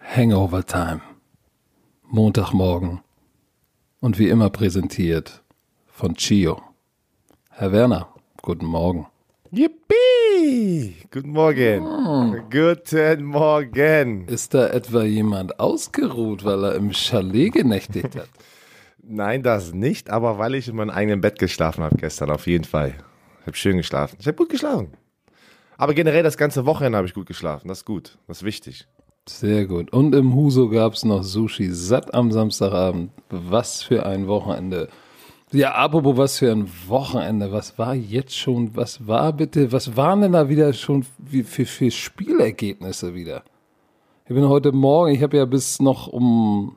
Hangover Time. Montagmorgen. Und wie immer präsentiert von Chio. Herr Werner, guten Morgen. Yippie! Guten Morgen. Guten Morgen. Ist da etwa jemand ausgeruht, weil er im Chalet genächtigt hat? Nein, das nicht, aber weil ich in meinem eigenen Bett geschlafen habe gestern, auf jeden Fall. Ich habe schön geschlafen. Ich habe gut geschlafen. Aber generell das ganze Wochenende habe ich gut geschlafen. Das ist gut. Das ist wichtig. Sehr gut. Und im Huso gab es noch Sushi satt am Samstagabend. Was für ein Wochenende. Ja, apropos was für ein Wochenende. Was war jetzt schon, was war bitte, was waren denn da wieder schon für, für Spielergebnisse wieder? Ich bin heute Morgen, ich habe ja bis noch um,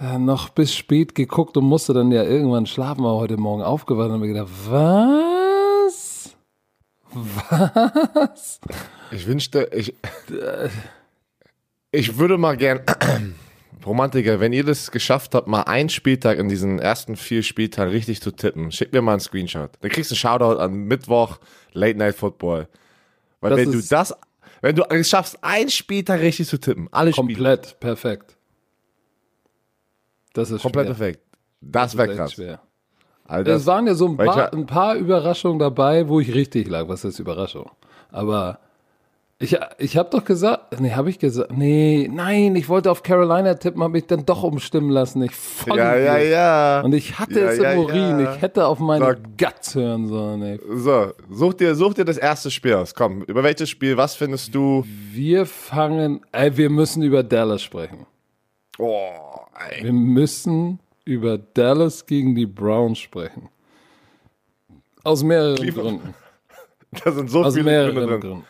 äh, noch bis spät geguckt und musste dann ja irgendwann schlafen, aber heute Morgen aufgewacht und habe mir gedacht, was? Was? Ich wünschte, ich, ich würde mal gern, Romantiker, wenn ihr das geschafft habt, mal einen Spieltag in diesen ersten vier Spieltagen richtig zu tippen, schickt mir mal einen Screenshot. Dann kriegst du einen Shoutout an Mittwoch, Late Night Football. Weil Das wenn du das, wenn du es schaffst, einen Spieltag richtig zu tippen, alle Spiele, Komplett perfekt. Das ist komplett schwer. perfekt. Das Das wäre krass. echt schwer. Alter, Es waren ja so ein paar, ein paar Überraschungen dabei, wo ich richtig lag. Was ist Überraschung? Aber ich, ich habe doch gesagt, nee, habe ich gesagt, nee, nein, ich wollte auf Carolina tippen, habe mich dann doch umstimmen lassen. Ich voll ja, ja, ja. Und ich hatte Ja, es im ja, Urin. ja. Ich hätte auf meine Sag- Guts hören sollen. Ey. So, such dir, such dir das erste Spiel aus. Komm, über welches Spiel, was findest du? Wir fangen, ey, wir müssen über Dallas sprechen. Oh, ey. Wir müssen über Dallas gegen die Browns sprechen. Aus mehreren Cleveland- Gründen. Da sind so Aus viele Gründe drin. Gründen.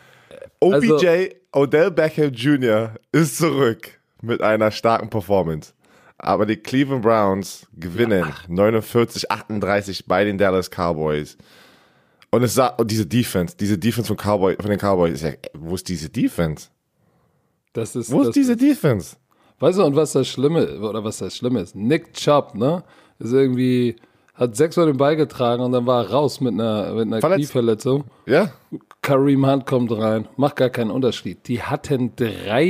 OBJ, Also- Odell Beckham Jr. ist zurück mit einer starken Performance. Aber die Cleveland Browns gewinnen 49-38 bei den Dallas Cowboys. Und es sah, und diese Defense, diese Defense von, Cowboy, von den Cowboys, ist ja, wo ist diese Defense? Das ist, Wo ist diese Defense? Weißt du, und was das Schlimme, oder was das Schlimme ist? Nick Chubb, ne? Ist irgendwie, hat sechsmal den Ball getragen und dann war er raus mit einer, mit einer Verletzt. Knieverletzung. Ja? Kareem Hunt kommt rein, macht gar keinen Unterschied. Die hatten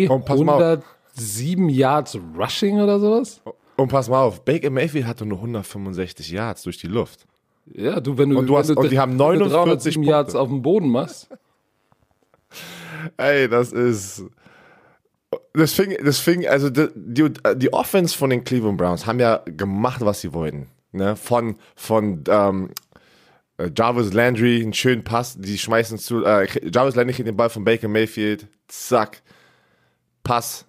Und pass mal auf. 307 Yards Rushing oder sowas? Und pass mal auf, Baker Mayfield hatte nur 165 Yards durch die Luft. Ja, du, wenn du, Und du wenn hast- du, und die haben wenn du 49 307 Punkte. Yards auf dem Boden machst. Ey, das ist. Das fing, das fing, also die, die, Offense von den Cleveland Browns haben ja gemacht, was sie wollten. Ne? Von, von ähm, äh, Jarvis Landry, einen schönen Pass, die schmeißen zu, äh, Jarvis Landry kriegt den Ball von Baker Mayfield, zack, Pass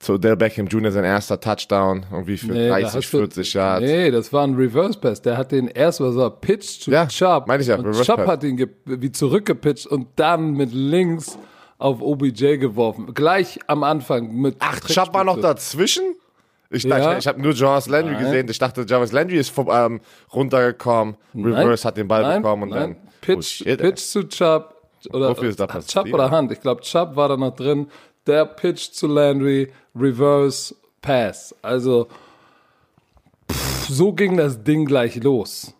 zu Odell Beckham Jr., sein erster Touchdown, irgendwie für Nee, da 30, hast du- 40 Yards. Nee, das war ein Reverse Pass. Der hat den erst was er Pitch zu Ja, Chubb. meine ich ja, Und Reverse Chubb Pass. hat ihn wie zurückgepitcht und dann mit links auf OBJ geworfen. Gleich am Anfang mit. Ach, Chubb war noch dazwischen? Ich, dachte, Ja. ich, ich habe nur Jarvis Landry Nein. gesehen. Ich dachte, Jarvis Landry ist vom, ähm, runtergekommen. Reverse hat den Ball nein, bekommen und nein. dann. Pitch, oh shit. Pitch zu Chubb. Oder Chubb oder Hunt. Ich glaube, Chubb war da noch drin. Der Pitch zu Landry, Reverse Pass. Also, pff, so ging das Ding gleich los.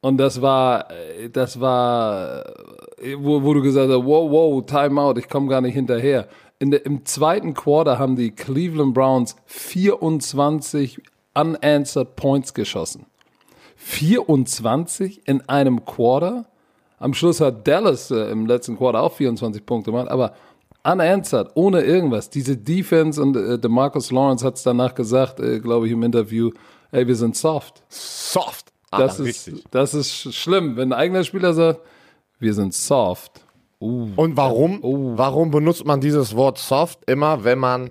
Und das war, äh, das war, äh, wo, wo du gesagt hast, wow, wow, Timeout, ich komme gar nicht hinterher. In der, Im zweiten Quarter haben die Cleveland Browns 24 unanswered Points geschossen. 24 in einem Quarter. Am Schluss hat Dallas äh, im letzten Quarter auch 24 Punkte gemacht, aber unanswered, ohne irgendwas. Diese Defense und äh, DeMarcus Lawrence hat es danach gesagt, äh, glaube ich, im Interview, ey, wir sind soft. Soft. Das, Ah, ist, richtig. das ist sch- schlimm, wenn ein eigener Spieler sagt, wir sind soft. Und warum, Oh. warum benutzt man dieses Wort soft immer, wenn man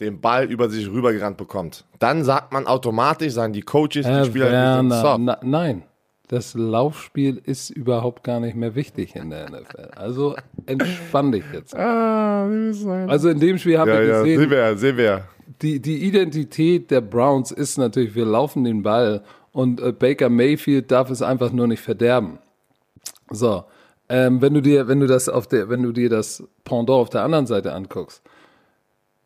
den Ball über sich rübergerannt bekommt? Dann sagt man automatisch, sagen die Coaches, die Herr Spieler, die sind Werner, soft. na, nein, das Laufspiel ist überhaupt gar nicht mehr wichtig in der NFL. Also entspann dich jetzt. Ah, ist das? Also in dem Spiel haben ja, wir ja, gesehen, sehen wir, sehen wir. die, die Identität der Browns ist natürlich, wir laufen den Ball und äh, Baker Mayfield darf es einfach nur nicht verderben. So, ähm, wenn du dir, wenn du das auf der, wenn du dir das Pendant auf der anderen Seite anguckst,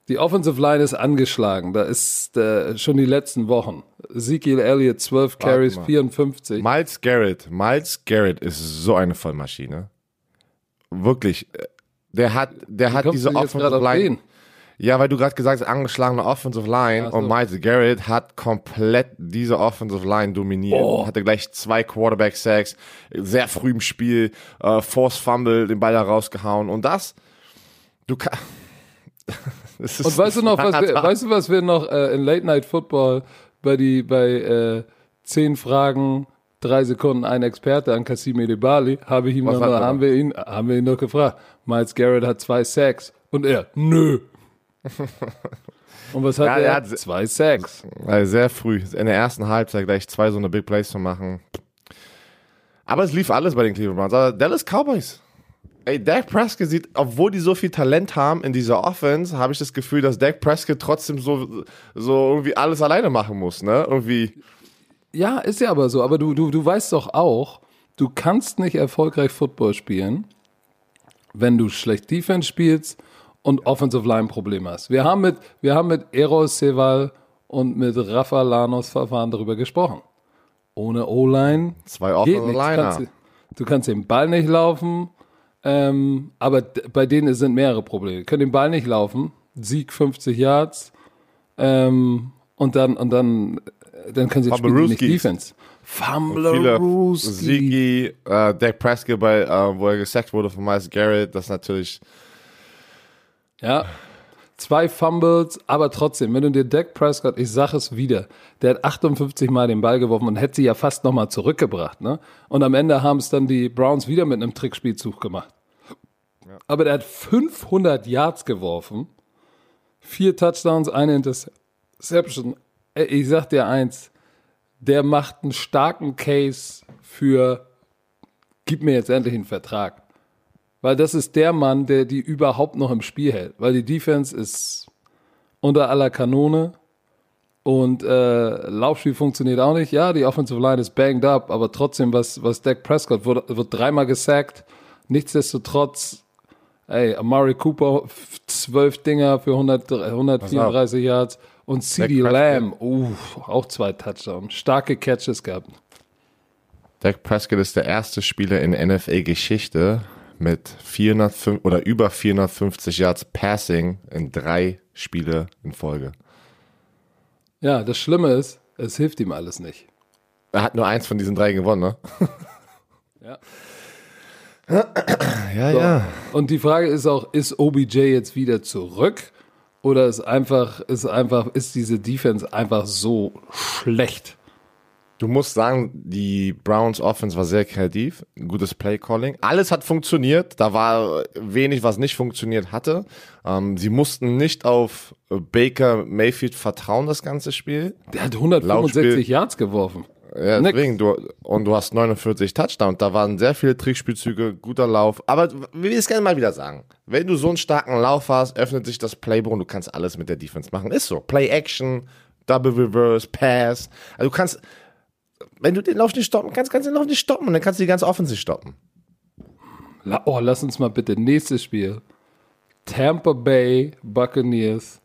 Die Offensive Line ist angeschlagen. Da ist äh, schon die letzten Wochen. Ezekiel Elliott 12 Carries, mal. 54. Miles Garrett, Miles Garrett ist so eine Vollmaschine. Wirklich. äh, Der hat, der hat Kommst diese Offensive Line. Ja, weil du gerade gesagt hast, angeschlagene Offensive Line Ach so. und Miles Garrett hat komplett diese Offensive Line dominiert. Oh. Hatte gleich zwei Quarterback-Sacks, sehr früh im Spiel, äh, Force Fumble, den Ball da rausgehauen und das, du kannst. Und weißt du noch, was wir, weißt du, was wir noch äh, in Late Night Football bei die bei äh, zehn Fragen, drei Sekunden ein Experte an Kasim Edebali, habe ich ihm Was noch, haben wir ihn, haben wir ihn noch gefragt. Miles Garrett hat zwei Sacks und er, nö. und was hat Ja, er? er hat- zwei Sacks. Also sehr früh, in der ersten Halbzeit gleich zwei so eine Big Plays zu machen. Aber es lief alles bei den Cleveland Browns. Aber Dallas Cowboys. Ey, Dak Prescott sieht, obwohl die so viel Talent haben in dieser Offense, habe ich das Gefühl, dass Dak Prescott trotzdem so, so irgendwie alles alleine machen muss, ne? Irgendwie. Ja, ist ja aber so. Aber du, du, du weißt doch auch, du kannst nicht erfolgreich Football spielen, wenn du schlecht Defense spielst und Offensive Line Probleme hast. Wir haben mit, wir haben mit Eros und mit Rafa Lanos Verfahren darüber gesprochen. Ohne O-Line Zwei Offensive. Du Liner. kannst, du kannst den Ball nicht laufen, ähm, aber bei denen sind mehrere Probleme. Können den Ball nicht laufen, Sieg 50 Yards, ähm, und dann, und dann, äh, dann können sie spielen die nicht. Defense. Viele Fumblerooski. Ziggy, äh, Dak Prescott, bei, äh, wo er gesackt wurde von Miles Garrett, das ist natürlich. Ja. Zwei Fumbles, aber trotzdem, wenn du dir Dak Prescott, ich sag es wieder, der hat 58 Mal den Ball geworfen und hätte sie ja fast nochmal zurückgebracht, ne? Und am Ende haben es dann die Browns wieder mit einem Trickspielzug gemacht. Aber der hat 500 Yards geworfen, vier Touchdowns, eine Interception. Ich sag dir eins, der macht einen starken Case für, gib mir jetzt endlich einen Vertrag. Weil das ist der Mann, der die überhaupt noch im Spiel hält. Weil die Defense ist unter aller Kanone und äh, Laufspiel funktioniert auch nicht. Ja, die Offensive Line ist banged up, aber trotzdem, was, was Dak Prescott wird, wird dreimal gesackt. Nichtsdestotrotz, ey, Amari Cooper, zwölf Dinger für 100, 134 Yards und CD. Lamb, uh, auch zwei Touchdowns. Starke Catches gehabt. Dak Prescott ist der erste Spieler in NFL-Geschichte mit 405 oder über 450 Yards Passing in drei Spiele in Folge. Ja, das Schlimme ist, es hilft ihm alles nicht. Er hat nur eins von diesen drei gewonnen, ne? Ja. Ja, So. ja. Und die Frage ist auch, ist OBJ jetzt wieder zurück? Oder ist einfach, ist einfach, ist diese Defense einfach so schlecht? Du musst sagen, die Browns Offense war sehr kreativ, gutes Play Calling. Alles hat funktioniert. Da war wenig, was nicht funktioniert hatte. Ähm, sie mussten nicht auf Baker Mayfield vertrauen, das ganze Spiel. Der hat 165 Laufspiel. Yards geworfen. Ja, deswegen, du, und du hast 49 Touchdowns. Da waren sehr viele Trickspielzüge, guter Lauf. Aber wir will es gerne mal wieder sagen. Wenn du so einen starken Lauf hast, öffnet sich das Playbook und du kannst alles mit der Defense machen. Ist so. Play Action, Double Reverse, Pass. Also du kannst, wenn du den Lauf nicht stoppen kannst, kannst du den Lauf nicht stoppen und dann kannst du die ganze Offensive stoppen. La oh, lass uns mal bitte nächstes Spiel. Tampa Bay Buccaneers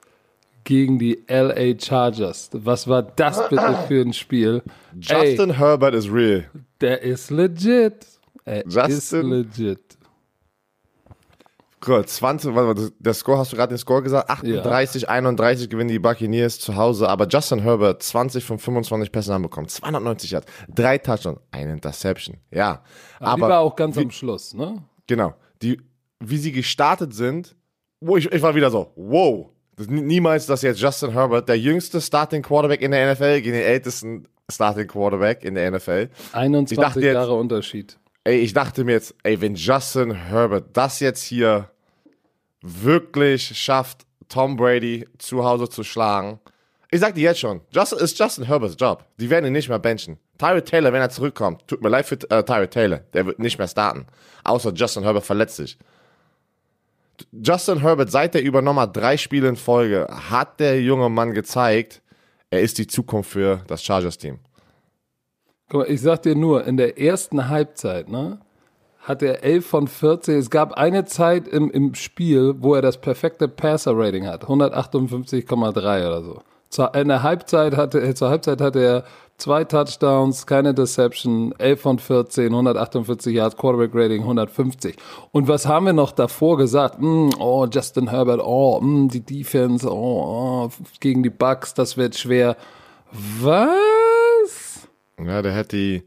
gegen die LA Chargers. Was war das bitte für ein Spiel? Ey, Justin Herbert is real. der ist legit. Er ist Justin- legit. Gut, 20, warte, der Score, hast du gerade den Score gesagt? 38, 31 gewinnen die Buccaneers zu Hause, aber Justin Herbert 20 von 25 Pässen haben bekommen, 290 Yards, drei Touchdowns, eine Interception. Ja, Aber die war auch ganz am Schluss, ne? Genau. Die, wie sie gestartet sind, wo ich, ich war wieder so, wow. Das, niemals, dass jetzt Justin Herbert, der jüngste Starting Quarterback in der NFL, gegen den ältesten Starting Quarterback in der NFL. 21 dachte jetzt- Jahre Unterschied. Ey, ich dachte mir jetzt, ey, wenn Justin Herbert das jetzt hier wirklich schafft, Tom Brady zu Hause zu schlagen. Ich sag dir jetzt schon, Justin, ist Justin Herberts Job. Die werden ihn nicht mehr benchen. Tyrod Taylor, wenn er zurückkommt, tut mir leid für äh, Tyrod Taylor, der wird nicht mehr starten. Außer Justin Herbert verletzt sich. Justin Herbert, seit er übernommen hat, drei Spiele in Folge, hat der junge Mann gezeigt, er ist die Zukunft für das Chargers-Team. Guck mal, ich sag dir nur, in der ersten Halbzeit, ne, hat er 11 von 14. Es gab eine Zeit im, im Spiel, wo er das perfekte Passer-Rating hat. 158,3 oder so. Zur, in der Halbzeit hatte, zur Halbzeit hatte er zwei Touchdowns, keine Deception, 11 von 14, 148 Yards, Quarterback Rating 150. Und was haben wir noch davor gesagt? Mm, oh, Justin Herbert, oh, mm, die Defense, oh, oh, gegen die Bucks, das wird schwer. Was? Ja, der hat die,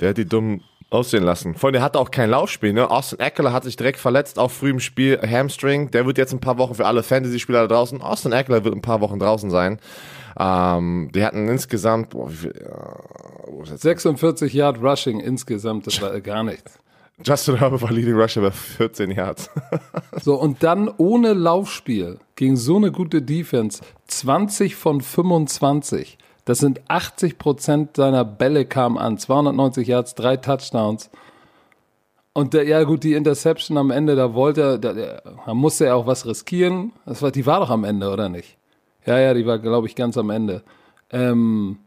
der hat die dumm aussehen lassen. Vor allem, der hatte auch kein Laufspiel, ne? Austin Eckler hat sich direkt verletzt, auch früh im Spiel, Hamstring. Der wird jetzt ein paar Wochen für alle Fantasy-Spieler da draußen. Austin Eckler wird ein paar Wochen draußen sein. Ähm, die hatten insgesamt, boah, wie viel, äh, 46 Yard Rushing insgesamt, das war gar nichts. Justin Herbert war Leading Rusher bei 14 Yards. so, und dann ohne Laufspiel gegen so eine gute Defense 20 von 25. Das sind 80 Prozent seiner Bälle kamen an. 290 Yards, drei Touchdowns. Und der, ja gut, die Interception am Ende, da wollte er, da, da musste er auch was riskieren. Das war, die war doch am Ende, oder nicht? Ja, ja, die war, glaube ich, ganz am Ende. Ähm,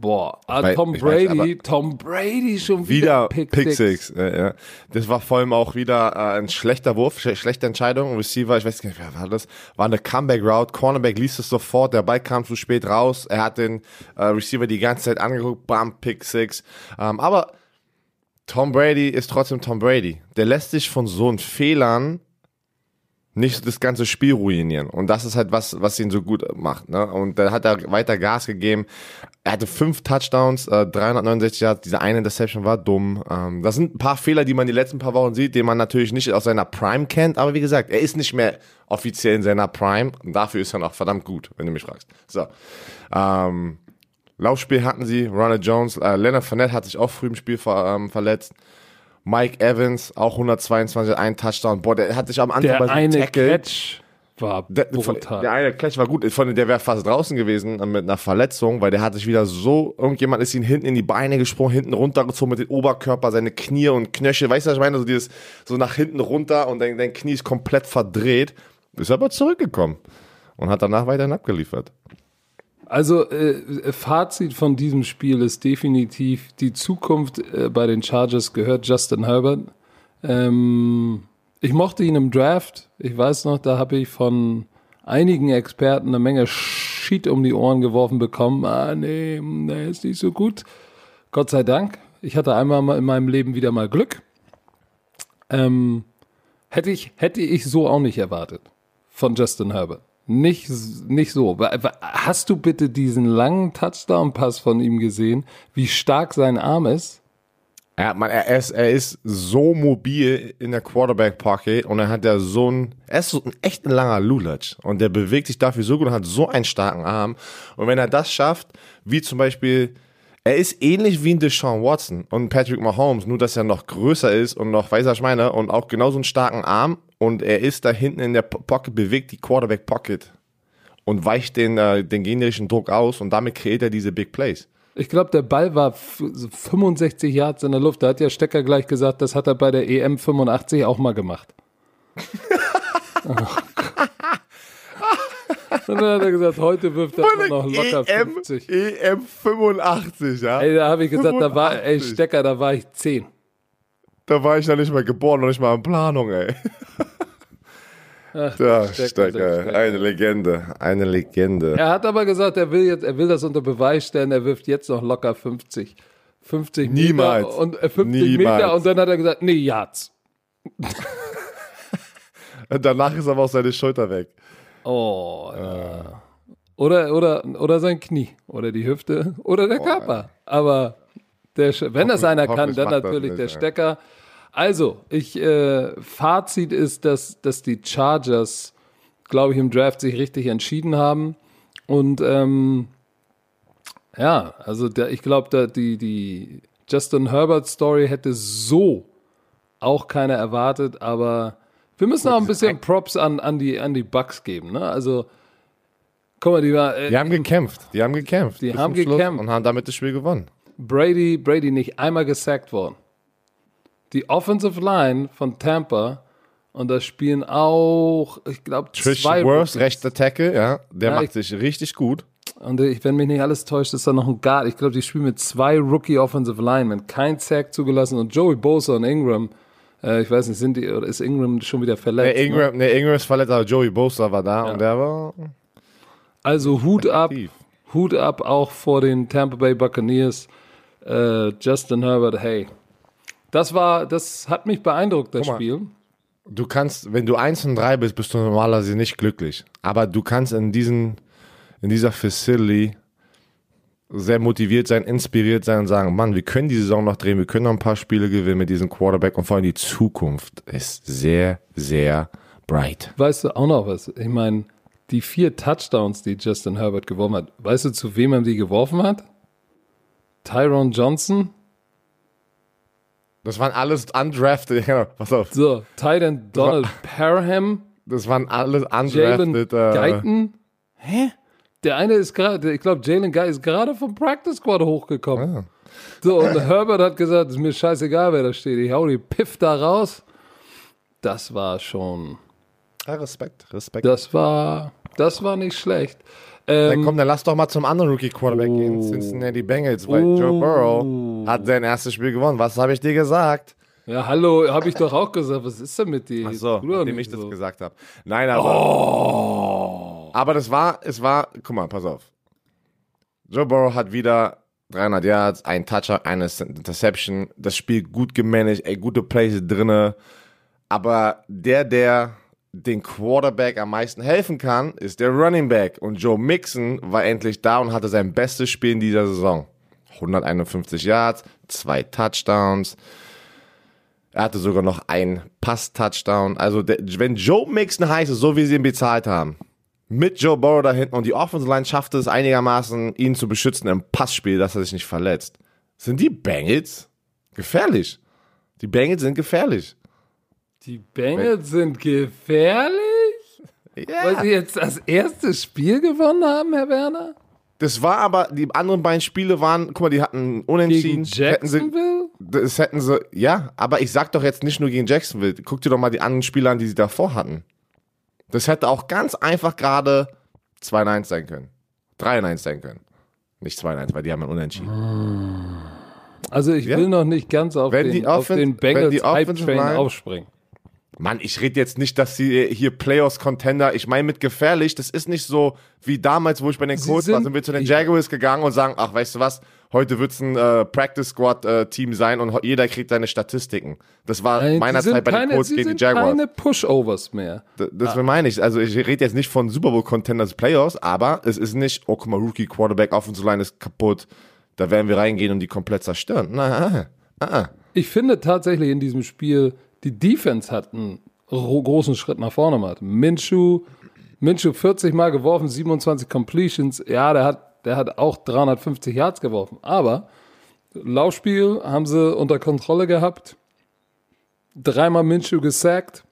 boah, ah, Tom Brady, weiß, Tom Brady schon wieder, wieder Pick, Pick Six. Ja, ja. Das war vor allem auch wieder äh, ein schlechter Wurf, sch schlechte Entscheidung. Receiver, ich weiß nicht, wer war das? War eine Comeback Route. Cornerback liest es sofort. Der Ball kam zu spät raus. Er hat den äh, Receiver die ganze Zeit angeguckt. Bam, Pick Six. Ähm, aber Tom Brady ist trotzdem Tom Brady. Der lässt sich von so einen Fehlern nicht das ganze Spiel ruinieren. Und das ist halt was, was ihn so gut macht. Ne? Und da hat er weiter Gas gegeben. Er hatte fünf Touchdowns, äh, 369 Yards. Diese eine Interception war dumm. Ähm, das sind ein paar Fehler, die man die letzten paar Wochen sieht, die man natürlich nicht aus seiner Prime kennt. Aber wie gesagt, er ist nicht mehr offiziell in seiner Prime. Und dafür ist er noch verdammt gut, wenn du mich fragst. So. Ähm, Laufspiel hatten sie. Ronald Jones, äh, Leonard Fournette hat sich auch früh im Spiel ver, ähm, verletzt. Mike Evans, auch 122, ein Touchdown. Boah, der hat sich am Anfang der bei eine Tackle, Catch war der, brutal. der eine Catch war gut. Von, der wäre fast draußen gewesen mit einer Verletzung, weil der hat sich wieder so, irgendjemand ist ihn hinten in die Beine gesprungen, hinten runtergezogen mit dem Oberkörper, seine Knie und Knöchel. Weißt du, was ich meine? So dieses, so nach hinten runter und dein, dein Knie ist komplett verdreht. Ist aber zurückgekommen und hat danach weiterhin abgeliefert. Also äh, Fazit von diesem Spiel ist definitiv, die Zukunft äh, bei den Chargers gehört Justin Herbert. Ähm, ich mochte ihn im Draft. Ich weiß noch, da habe ich von einigen Experten eine Menge Shit um die Ohren geworfen bekommen. Ah, nee, der ist nicht so gut. Gott sei Dank. Ich hatte einmal in meinem Leben wieder mal Glück. Ähm, hätte ich, hätte ich so auch nicht erwartet von Justin Herbert. Nicht, nicht so. Hast du bitte diesen langen Touchdown-Pass von ihm gesehen, wie stark sein Arm ist? Ja, man, er, ist, er ist so mobil in der Quarterback-Pocket und er hat ja so ein, er ist so ein echt ein langer Lulatsch und der bewegt sich dafür so gut und hat so einen starken Arm. Und wenn er das schafft, wie zum Beispiel, er ist ähnlich wie ein Deshaun Watson und Patrick Mahomes, nur dass er noch größer ist und noch, weißer Schmeiner und auch genauso einen starken Arm und er ist da hinten in der Pocket, bewegt die Quarterback Pocket und weicht den, äh, den generischen Druck aus und damit kreiert er diese Big Plays. Ich glaube, der Ball war 65 Yards in der Luft. Da hat ja Stecker gleich gesagt, das hat er bei der EM 85 auch mal gemacht. oh und dann hat er gesagt, heute wirft er noch locker EM, 50. EM 85, ja? Ey, da habe ich gesagt, 85. da war, ey, Stecker, da war ich 10. Da war ich noch nicht mal geboren, noch nicht mal in Planung, ey. Ach, da, Stecker, eine Legende, eine Legende. Er hat aber gesagt, er will jetzt, er will das unter Beweis stellen, er wirft jetzt noch locker 50. 50 Niemals. Meter und äh, 50 Niemals. Meter und dann hat er gesagt, nee, Yards. Danach ist aber auch seine Schulter weg. Oh, ja. Oder, oder, oder sein Knie. Oder die Hüfte. Oder der oh, Körper. Aber der, wenn das einer kann, dann natürlich der Stecker. Also, ich, äh, Fazit ist, dass, dass die Chargers, glaube ich, im Draft sich richtig entschieden haben. Und ähm, ja, also der, ich glaube, die, die Justin Herbert Story hätte so auch keiner erwartet, aber wir müssen auch ein bisschen Props an, an, die, an die Bucks geben. Ne? Also, guck mal, die, war, äh, die haben gekämpft. Die haben gekämpft. Die haben gekämpft. Und haben damit das Spiel gewonnen. Brady, Brady nicht einmal gesackt worden. Die Offensive Line von Tampa und da spielen auch, ich glaube, zwei Worth, rechter Tackle, ja, der ja, macht ich, sich richtig gut. Und ich, wenn mich nicht alles täuscht, ist da noch ein Guard. Ich glaube, die spielen mit zwei Rookie Offensive Linemen. Kein Sack zugelassen und Joey Bosa und Ingram. Äh, ich weiß nicht, sind die, oder ist Ingram schon wieder verletzt? Nee, Ingram, ne? nee, Ingram ist verletzt, aber Joey Bosa war da Ja. und der war Also Hut ab. Hut ab auch vor den Tampa Bay Buccaneers. Äh, Justin Herbert, hey. Das war, das hat mich beeindruckt, das mal. Spiel. Du kannst, wenn du 1 und 3 bist, bist du normalerweise nicht glücklich. Aber du kannst in diesen, in dieser Facility sehr motiviert sein, inspiriert sein und sagen, Mann, wir können die Saison noch drehen, wir können noch ein paar Spiele gewinnen mit diesem Quarterback und vor allem die Zukunft ist sehr, sehr bright. Weißt du auch noch was? Ich meine, die vier Touchdowns, die Justin Herbert geworfen hat, weißt du, zu wem er die geworfen hat? Tyrone Johnson? Das waren alles undrafted, genau, pass auf, So, Titan Donald Parham, das waren alles Jalen undrafted. Äh, Guyton. Hä? Der eine ist gerade, ich glaube, Jalen Guy ist gerade vom Practice Squad hochgekommen. Ah. So, und Herbert hat gesagt, ist mir scheißegal, wer da steht. Ich hau die Piff da raus. Das war schon, ja, Respekt, Respekt. das war, das war nicht schlecht. Dann Ähm, komm, dann lass doch mal zum anderen Rookie Quarterback gehen, Cincinnati Bengals, weil Joe Burrow hat sein erstes Spiel gewonnen. Was habe ich dir gesagt? ja, hallo, habe ich doch auch gesagt. Was ist denn mit dir? Ach so, nachdem ich das so. gesagt habe. Nein, aber. Aber das war, es war, guck mal, pass auf. Joe Burrow hat wieder 300 Yards, ein Toucher, eine Interception, das Spiel gut gemanagt, ey, gute Plays drinne. Aber der, der den Quarterback am meisten helfen kann, ist der Running Back. Und Joe Mixon war endlich da und hatte sein bestes Spiel in dieser Saison. 151 Yards, zwei Touchdowns. Er hatte sogar noch einen Pass-Touchdown. Also, der, wenn Joe Mixon heißt, so wie sie ihn bezahlt haben, mit Joe Burrow da hinten und die Offensive Line schafft es einigermaßen, ihn zu beschützen im Passspiel, dass er sich nicht verletzt. Sind die Bengals gefährlich? Die Bengals sind gefährlich. Die Bengals sind gefährlich? Weil Ja. sie jetzt das erste Spiel gewonnen haben, Herr Werner? Das war aber, die anderen beiden Spiele waren, guck mal, die hatten Gegen unentschieden. Hätten sie, Jacksonville? das hätten sie, ja, aber ich sag doch jetzt nicht nur gegen Jacksonville. Guck dir doch mal die anderen Spiele an, die sie davor hatten. Das hätte auch ganz einfach gerade 2-1 sein können. 3-1 sein können. Nicht 2-1, weil die haben ja unentschieden. Also ich Ja. will noch nicht ganz auf Wenn den, die auf Offen- den wenn Bengals Hype-Train Line- aufspringen. Mann, ich rede jetzt nicht, dass sie hier Playoffs-Contender, ich meine mit gefährlich, das ist nicht so wie damals, wo ich bei den Colts war, sind- wir zu den Jaguars gegangen und sagen, ach, weißt du was, heute wird's ein äh, Practice-Squad-Team sein und jeder kriegt seine Statistiken. Das war Nein, meiner Zeit bei den Colts gegen die Jaguars. keine Pushovers mehr. D- Das meine ich. Also ich rede jetzt nicht von Super Bowl Contenders Playoffs, aber es ist nicht, oh guck mal, Rookie Quarterback, Offensive Line ist kaputt. Da werden wir reingehen und die komplett zerstören. Na, ah, ah. Ich finde tatsächlich in diesem Spiel, die Defense hat einen ro- großen Schritt nach vorne gemacht. Minshew, Minshew 40 Mal geworfen, 27 Completions. Ja, der hat, der hat auch 350 Yards geworfen. Aber Laufspiel haben sie unter Kontrolle gehabt. Dreimal Minshew gesackt.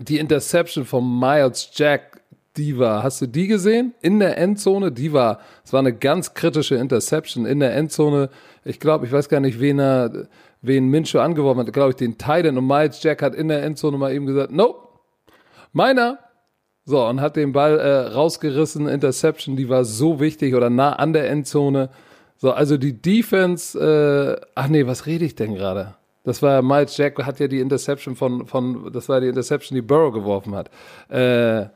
Die Interception von Miles Jack, die war, hast du die gesehen? In der Endzone, die war, es war eine ganz kritische Interception in der Endzone. Ich glaube, ich weiß gar nicht, wen er, wen Minshew angeworfen hat, glaube ich, den Titan und Miles Jack hat in der Endzone mal eben gesagt, nope, meiner. So, und hat den Ball äh, rausgerissen, Interception, die war so wichtig oder nah an der Endzone. So, also die Defense, äh, ach nee, was rede ich denn gerade? Das war Miles Jack, hat ja die Interception von, von, das war die Interception, die Burrow geworfen hat. Äh,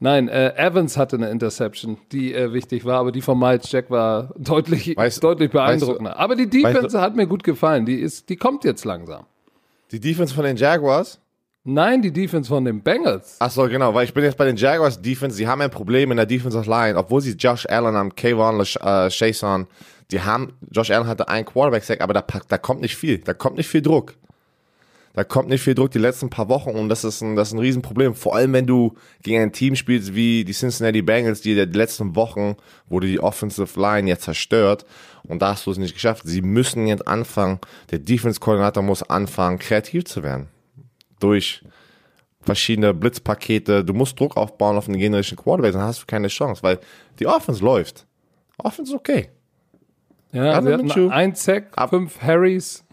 nein, äh, Evans hatte eine Interception, die äh, wichtig war, aber die von Miles Jack war deutlich, Weißt- deutlich beeindruckender. aber die Defense weißt du- hat mir gut gefallen, die ist, die kommt jetzt langsam. Die Defense von den Jaguars? Nein, die Defense von den Bengals. Ach so, genau, weil ich bin jetzt bei den Jaguars Defense, sie haben ein Problem in der Defensive Line, obwohl sie Josh Allen haben, Kayvon, äh, Chason, die haben, Josh Allen hatte einen Quarterback-Sack, aber da, da kommt nicht viel, da kommt nicht viel Druck. Da kommt nicht viel Druck die letzten paar Wochen und das ist ein, das ist ein Riesenproblem. Vor allem, wenn du gegen ein Team spielst wie die Cincinnati Bengals, die die letzten Wochen wurde die Offensive Line jetzt zerstört und da hast du es nicht geschafft. Sie müssen jetzt anfangen, der Defense-Koordinator muss anfangen, kreativ zu werden. Durch verschiedene Blitzpakete. Du musst Druck aufbauen auf den generischen Quarterback, dann hast du keine Chance, weil die Offense läuft. Offense ist okay. Ja, sie hatten ein Sack, fünf Harrys.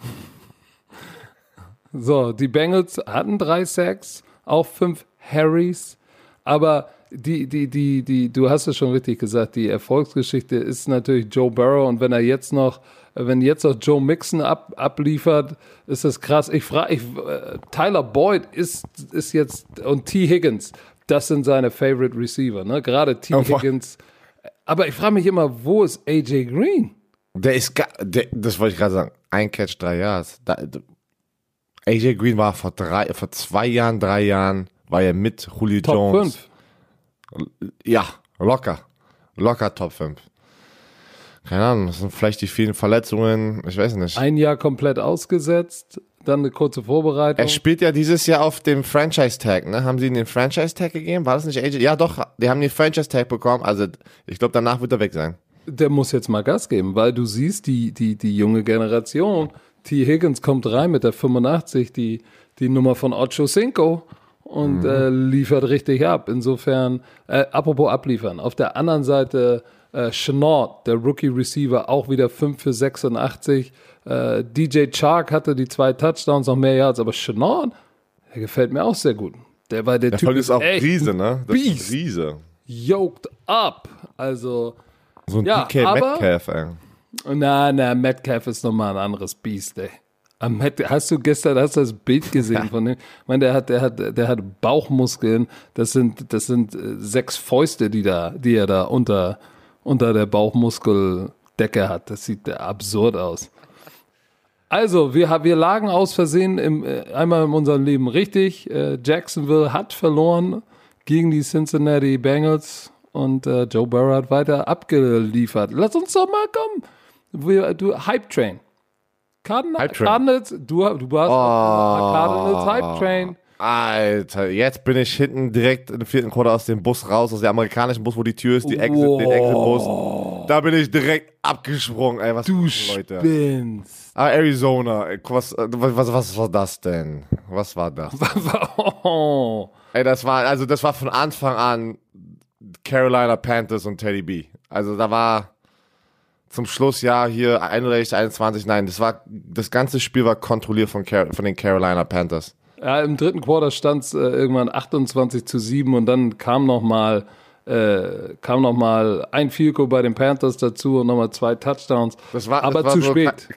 So, die Bengals hatten drei Sacks, auch fünf Harrys. Aber die, die, die, die, du hast es schon richtig gesagt, die Erfolgsgeschichte ist natürlich Joe Burrow und wenn er jetzt noch, wenn jetzt noch Joe Mixon ab, abliefert, ist das krass. Ich frage, ich, äh, Tyler Boyd ist, ist jetzt und T. Higgins, das sind seine Favorite Receiver, ne? Gerade T. Oh, Higgins. Aber ich frage mich immer, wo ist AJ Green? Der ist, der, das wollte ich gerade sagen, ein Catch, drei Yards. Da, AJ Green war vor drei, vor zwei Jahren, drei Jahren, war er mit Julio Top Jones. 5. Ja, locker. Locker Top 5. Keine Ahnung, das sind vielleicht die vielen Verletzungen, ich weiß nicht. Ein Jahr komplett ausgesetzt, dann eine kurze Vorbereitung. Er spielt ja dieses Jahr auf dem Franchise-Tag, ne? Haben sie ihm den Franchise-Tag gegeben? War das nicht AJ? Ja, doch, die haben den Franchise-Tag bekommen. Also, ich glaube, danach wird er weg sein. der muss jetzt mal Gas geben, weil du siehst, die, die, die junge Generation, T. Higgins kommt rein mit der 85, die, die Nummer von Ocho Cinco und äh, liefert richtig ab. Insofern, äh, apropos abliefern, auf der anderen Seite äh, Chenault, der Rookie-Receiver, auch wieder 5 für 86. Äh, DJ Chark hatte die zwei Touchdowns, noch mehr Yards, aber Chenault, der gefällt mir auch sehr gut. Der war der, Der Typ Typ ist auch echt Riese, ne? Das Beast. Riese. yoked up. Also, So ein Ja, DK aber- Metcalf, ey. Na, na, Metcalf ist nochmal ein anderes Biest, ey. Hast du gestern hast du das Bild gesehen von dem? Ich meine, der hat, der hat, der hat Bauchmuskeln. Das sind, das sind äh, sechs Fäuste, die da, die er da unter, unter der Bauchmuskeldecke hat. Das sieht absurd aus. Also, wir, wir lagen aus Versehen im, äh, einmal in unserem Leben richtig. Äh, Jacksonville hat verloren gegen die Cincinnati Bengals und Joe Burrow hat weiter abgeliefert. Lass uns doch mal kommen. Du, Hype Train. Cardinal, Hype Train. Cardinals, du, du warst Oh. Cardinals Hype Train. Alter, jetzt bin ich hinten direkt im vierten Quarter aus dem Bus raus, aus dem amerikanischen Bus, wo die Tür ist, die Exit, den Exit-Bus. Da bin ich direkt abgesprungen, ey, was Du Leute. spinnst. Ah, Arizona, ey, was, was, was, was war das denn? Was war das? Oh. Ey, das war, also das war von Anfang an Carolina Panthers und Teddy B. Also da war zum Schluss ja hier 61, 21, nein, das war, das ganze Spiel war kontrolliert von, Car von den Carolina Panthers. Ja, im dritten Quarter stand es äh, irgendwann 28 zu 7 und dann kam noch mal äh, kam noch mal ein Field Goal bei den Panthers dazu und nochmal zwei Touchdowns. Das war, aber das war zu so, spät.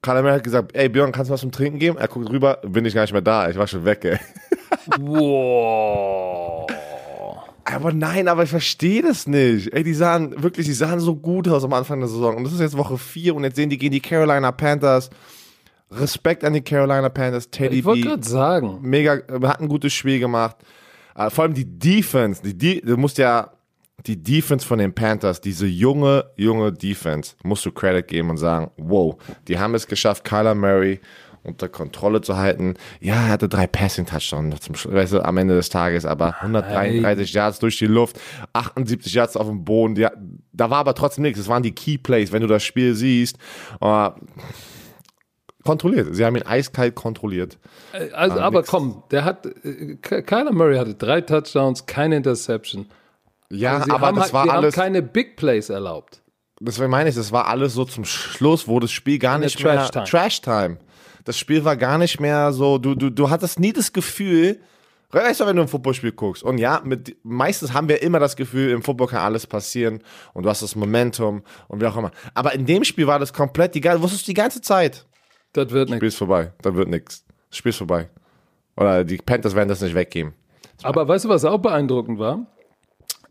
Kyler Murray hat gesagt, ey Björn, kannst du was zum Trinken geben? Er guckt rüber, bin ich gar nicht mehr da, ich war schon weg, ey. Wow. Aber nein, aber ich verstehe das nicht. Ey, die sahen wirklich, die sahen so gut aus am Anfang der Saison. Und das ist jetzt Woche 4 und jetzt sehen die gegen die Carolina Panthers. Respekt an die Carolina Panthers, Teddy Ich wollte gerade sagen, Mega, hat ein gutes Spiel gemacht. Äh, vor allem die Defense, die, die, du musst ja die Defense von den Panthers, diese junge, junge Defense, musst du Credit geben und sagen, wow, die haben es geschafft, Kyler Murray unter Kontrolle zu halten. Ja, er hatte drei Passing-Touchdowns zum Schluss, weißt du, am Ende des Tages, aber 133 Yards durch die Luft, 78 Yards auf dem Boden. Ja, da war aber trotzdem nichts. Das waren die Key Plays, wenn du das Spiel siehst. Äh, kontrolliert. Sie haben ihn eiskalt kontrolliert. äh, also, Ah, aber nix. komm, der hat, äh, Ky- Kyler Murray hatte drei Touchdowns, keine Interception. Ja, Sie aber haben, das halt, war die alles. haben keine Big Plays erlaubt. Deswegen meine ich, das war alles so zum Schluss, wo das Spiel gar In der nicht mehr Trash-Time. Trash-Time. Das Spiel war gar nicht mehr so, du, du, du hattest nie das Gefühl, weißt du, wenn du ein Footballspiel guckst, und ja, mit, meistens haben wir immer das Gefühl, im Football kann alles passieren und du hast das Momentum und wie auch immer. Aber in dem Spiel war das komplett, die, ganze- wusstest du die ganze Zeit, Das wird Spiel nichts. ist vorbei, da wird nichts. Das Spiel ist vorbei. Oder die Panthers werden das nicht weggeben. Aber weißt du, was auch beeindruckend war?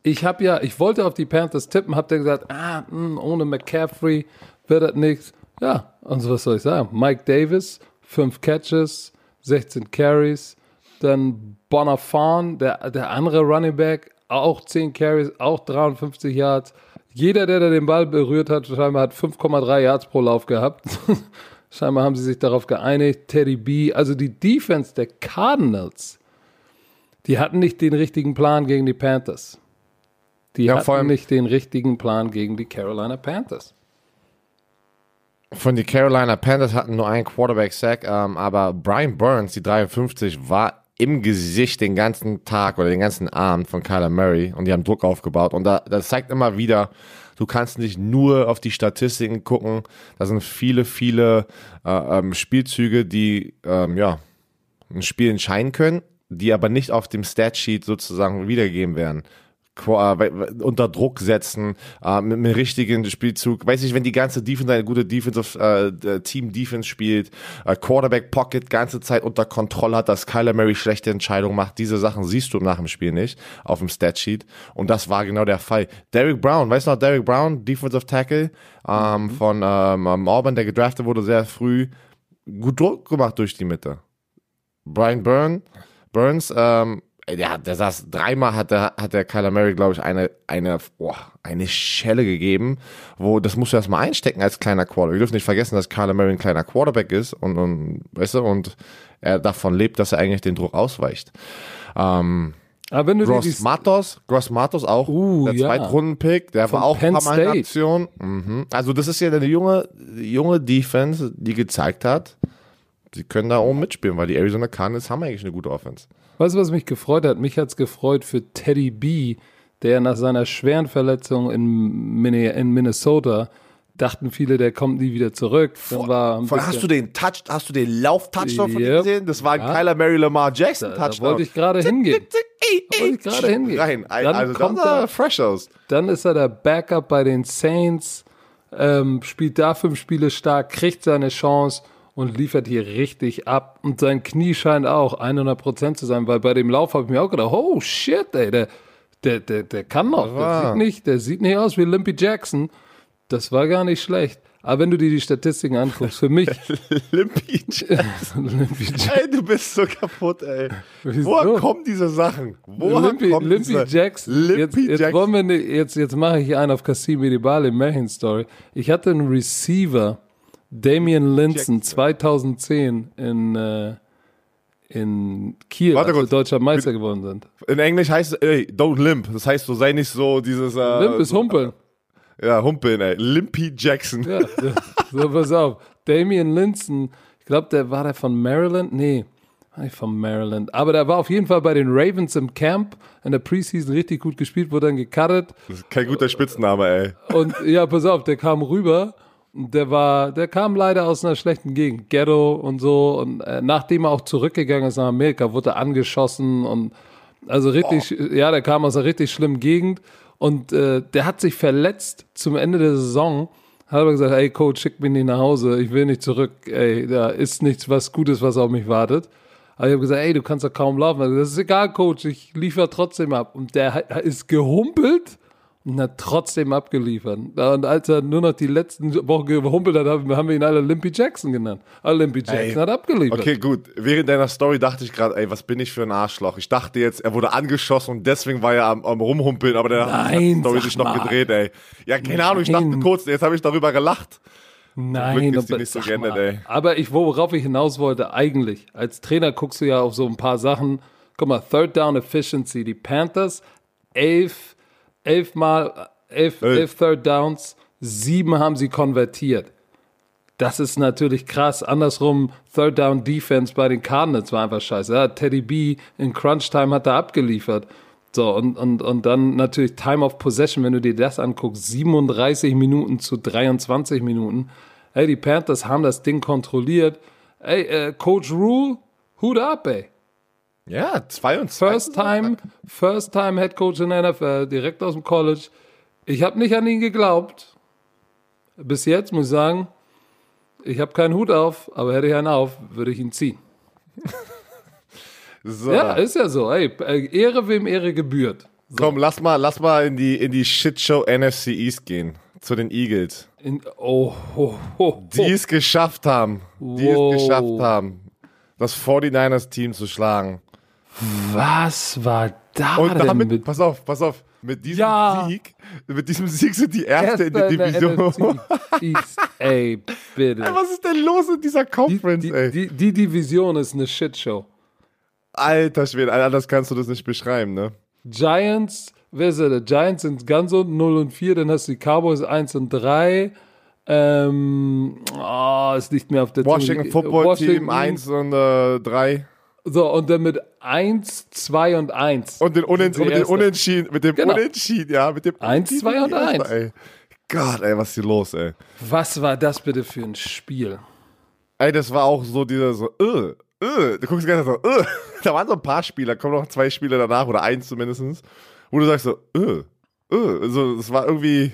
Ich habe ja, ich wollte auf die Panthers tippen, hab dann gesagt, ah, mh, ohne McCaffrey wird das nichts. Ja, und so was soll ich sagen? Mike Davis, fünf Catches, 16 Carries, dann Bonafon, der, der andere Running Back, auch 10 Carries, auch 53 Yards. Jeder, der da den Ball berührt hat, scheinbar hat 5,3 Yards pro Lauf gehabt. scheinbar haben sie sich darauf geeinigt. Teddy B, also die Defense der Cardinals, die hatten nicht den richtigen Plan gegen die Panthers. Die Ja, vor hatten allem- nicht den richtigen Plan gegen die Carolina Panthers. Von die Carolina Panthers hatten nur einen Quarterback-Sack, ähm, aber Brian Burns, die 53, war im Gesicht den ganzen Tag oder den ganzen Abend von Kyler Murray und die haben Druck aufgebaut. Und da, das zeigt immer wieder, du kannst nicht nur auf die Statistiken gucken. Da sind viele, viele äh, ähm, Spielzüge, die ähm, ja, ein Spiel entscheiden können, die aber nicht auf dem Statsheet sozusagen wiedergegeben werden. Äh, unter Druck setzen, äh, mit einem richtigen Spielzug. Weiß ich, wenn die ganze Defense eine gute Defensive äh, Team Defense spielt, äh, Quarterback Pocket ganze Zeit unter Kontrolle hat, dass Kyler Murray schlechte Entscheidungen macht. Diese Sachen siehst du nach dem Spiel nicht auf dem Statsheet. Und das war genau der Fall. Derek Brown, weißt du noch, Derek Brown, Defensive Tackle ähm, mhm. von ähm, Auburn, der gedraftet wurde sehr früh, gut Druck gemacht durch die Mitte. Brian Byrne, Burns, ähm, der, der saß dreimal hat der, hat der Kyler Murray, glaube ich, eine, eine, oh, eine Schelle gegeben, wo, das musst du erstmal einstecken als kleiner Quarterback. Wir dürfen nicht vergessen, dass Kyler Murray ein kleiner Quarterback ist und, und, weißt du, und er davon lebt, dass er eigentlich den Druck ausweicht. Ähm, aber wenn du Gross Matos, Gross Matos auch, uh, der ja. Zweitrunden-Pick, der Von war auch ein paar Mal in. Aktion. Mhm. Also das ist ja eine junge, junge Defense, die gezeigt hat, sie können da oben mitspielen, weil die Arizona Cardinals haben eigentlich eine gute Offense. Weißt du, was mich gefreut hat? Mich hat's gefreut für Teddy B, der nach seiner schweren Verletzung in, in Minnesota dachten viele, der kommt nie wieder zurück. Dann war hast du den Touch, hast du den Lauf-Touchdown von ihm Yep. gesehen? Das war ein Ja. Kyler Mary Lamar Jackson da, da Touchdown. wollte ich gerade hingehen. Da wollte ich gerade hingehen. Rein. Dann also kommt sah er- fresh aus. Dann ist er der Backup bei den Saints, ähm, spielt da fünf Spiele stark, kriegt seine Chance und liefert hier richtig ab. Und sein Knie scheint auch 100% zu sein, weil bei dem Lauf habe ich mir auch gedacht, oh shit, ey, der, der, der, der kann noch. Der sieht, nicht, der sieht nicht aus wie Limpy Jackson. Das war gar nicht schlecht. Aber wenn du dir die Statistiken anguckst, für mich, Limpy Jackson. Limpy Jackson, Ey, du bist so kaputt, ey. Wieso? Woher kommen diese Sachen? Woher Limpy, kommen Limpy diese Jackson. Limpy jetzt, jetzt Jackson. wollen wir ne, jetzt, jetzt mache ich einen auf Kassim Edibale Märchen Story. Ich hatte einen Receiver, Damian Linson, Jackson. 2010 in, äh, in Kiel, Warte als deutscher Meister geworden sind. In Englisch heißt es, ey, don't limp. Das heißt, du sei nicht so dieses, äh, Limp ist Humpeln. ja, Humpeln, ey. Limpy Jackson. Ja, so pass auf. Damian Linson, ich glaube, der war der von Maryland? Nee, war nicht von Maryland. Aber der war auf jeden Fall bei den Ravens im Camp in der Preseason richtig gut gespielt, wurde dann gecuttet. Das ist kein guter Spitzname, ey. Und ja, pass auf, der kam rüber. Der war, der kam leider aus einer schlechten Gegend, Ghetto und so. Und äh, nachdem er auch zurückgegangen ist nach Amerika, wurde er angeschossen und also richtig, ja, der kam aus einer richtig schlimmen Gegend und äh, der hat sich verletzt zum Ende der Saison. Hat aber gesagt, ey Coach, schick mich nicht nach Hause, ich will nicht zurück. Ey, da ist nichts was Gutes, was auf mich wartet. Aber ich habe gesagt, ey, du kannst doch kaum laufen. Also, das ist egal, Coach, ich liefere trotzdem ab. Und der ist gehumpelt hat trotzdem abgeliefert. Und als er nur noch die letzten Wochen gehumpelt hat, haben wir ihn alle Limpy Jackson genannt. Aber Limpy Jackson Ey. hat abgeliefert. Okay, gut. Während deiner Story dachte ich gerade, ey, was bin ich für ein Arschloch? Ich dachte jetzt, er wurde angeschossen und deswegen war er am, am Rumhumpeln, aber dann hat die Story sich noch gedreht, ey. Ja, keine Ahnung, ich dachte kurz, jetzt habe ich darüber gelacht. Nein, aber, nicht so geändert, mal. ey. aber ich, worauf ich hinaus wollte, eigentlich, als Trainer guckst du ja auf so ein paar Sachen. Guck mal, Third Down Efficiency, die Panthers, elf, elf mal, elf, Elf. elf Third Downs, sieben haben sie konvertiert. Das ist natürlich krass. Andersrum, Third Down Defense bei den Cardinals war einfach scheiße. Ja, Teddy B in Crunch Time hat da abgeliefert. So, und, und, und dann natürlich Time of Possession, wenn du dir das anguckst, 37 Minuten zu 23 Minuten. Ey, die Panthers haben das Ding kontrolliert. Ey, äh, Coach Rule, Hut ab, ey. Ja, 22. First time, first time Head Coach in der NFL, direkt aus dem College. Ich habe nicht an ihn geglaubt. Bis jetzt muss ich sagen, ich habe keinen Hut auf, aber hätte ich einen auf, würde ich ihn ziehen. So. Ja, ist ja so. Ey, äh, Ehre wem Ehre gebührt. Komm, lass mal, lass mal in die, in die Shitshow NFC East gehen. Zu den Eagles. In, oh, ho, ho, Die ho. es geschafft haben. Die Wow. es geschafft haben. Das 49ers-Team zu schlagen. Was war da Und denn damit, mit pass auf, pass auf, mit diesem Ja. Sieg, mit diesem Sieg sind die Erste in der Division. East? Ey, bitte. Was ist denn los in dieser Die, Conference, die, ey? die, die Division ist eine Shitshow. Alter Schwede, anders kannst du das nicht beschreiben, ne? Giants, wer ist der? Giants sind ganz unten 0 und 4, dann hast du die Cowboys 1 und 3. Ähm, oh, ist nicht mehr auf der Washington Zunge. Football Team Washington. 1 und äh, 3. So, und dann mit 1, 2 und 1. Und den, Unen und den. Unentschieden, mit dem Genau. Unentschieden, ja, mit dem Eins, Unentschieden zwei und Erster, eins. Ey. Gott, ey, was ist hier los, ey? Was war das bitte für ein Spiel? Ey, das war auch so dieser so, äh, äh, du guckst gerade so, äh. Da waren so ein paar Spieler, kommen noch zwei Spieler danach oder eins zumindest. wo du sagst so, äh, äh, so, das war irgendwie.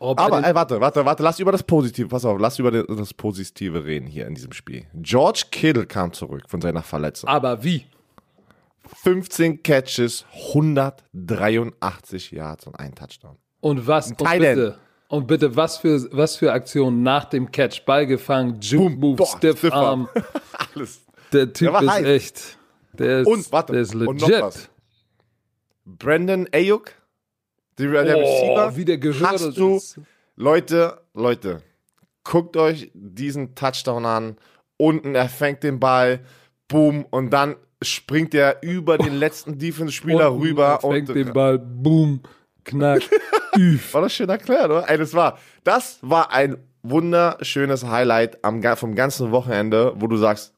Aber ey, warte, warte, warte, lass über das Positive, pass auf, lass über das Positive reden hier in diesem Spiel. George Kittle kam zurück von seiner Verletzung. aber wie? 15 Catches, 183 Yards und ein Touchdown. Und was? Und bitte, und bitte, was für, was für Aktionen nach dem Catch? Ball gefangen, Juke Move, boah, Stiff Stiff Arm. Alles. Der Typ Der ist heiß. echt. Der ist, Und, warte, der ist legit. und noch was. Brandon Ayuk, der, der Receiver, oh, wie der gehört hast du, ist. Leute, Leute, guckt euch diesen Touchdown an. Unten, er fängt den Ball, boom, und dann springt er über den letzten Defense-Spieler rüber. Fängt Und, den Ball, boom, knack, üf. war das schön erklärt, oder? Ey, das war, das war ein wunderschönes Highlight am, vom ganzen Wochenende, wo du sagst,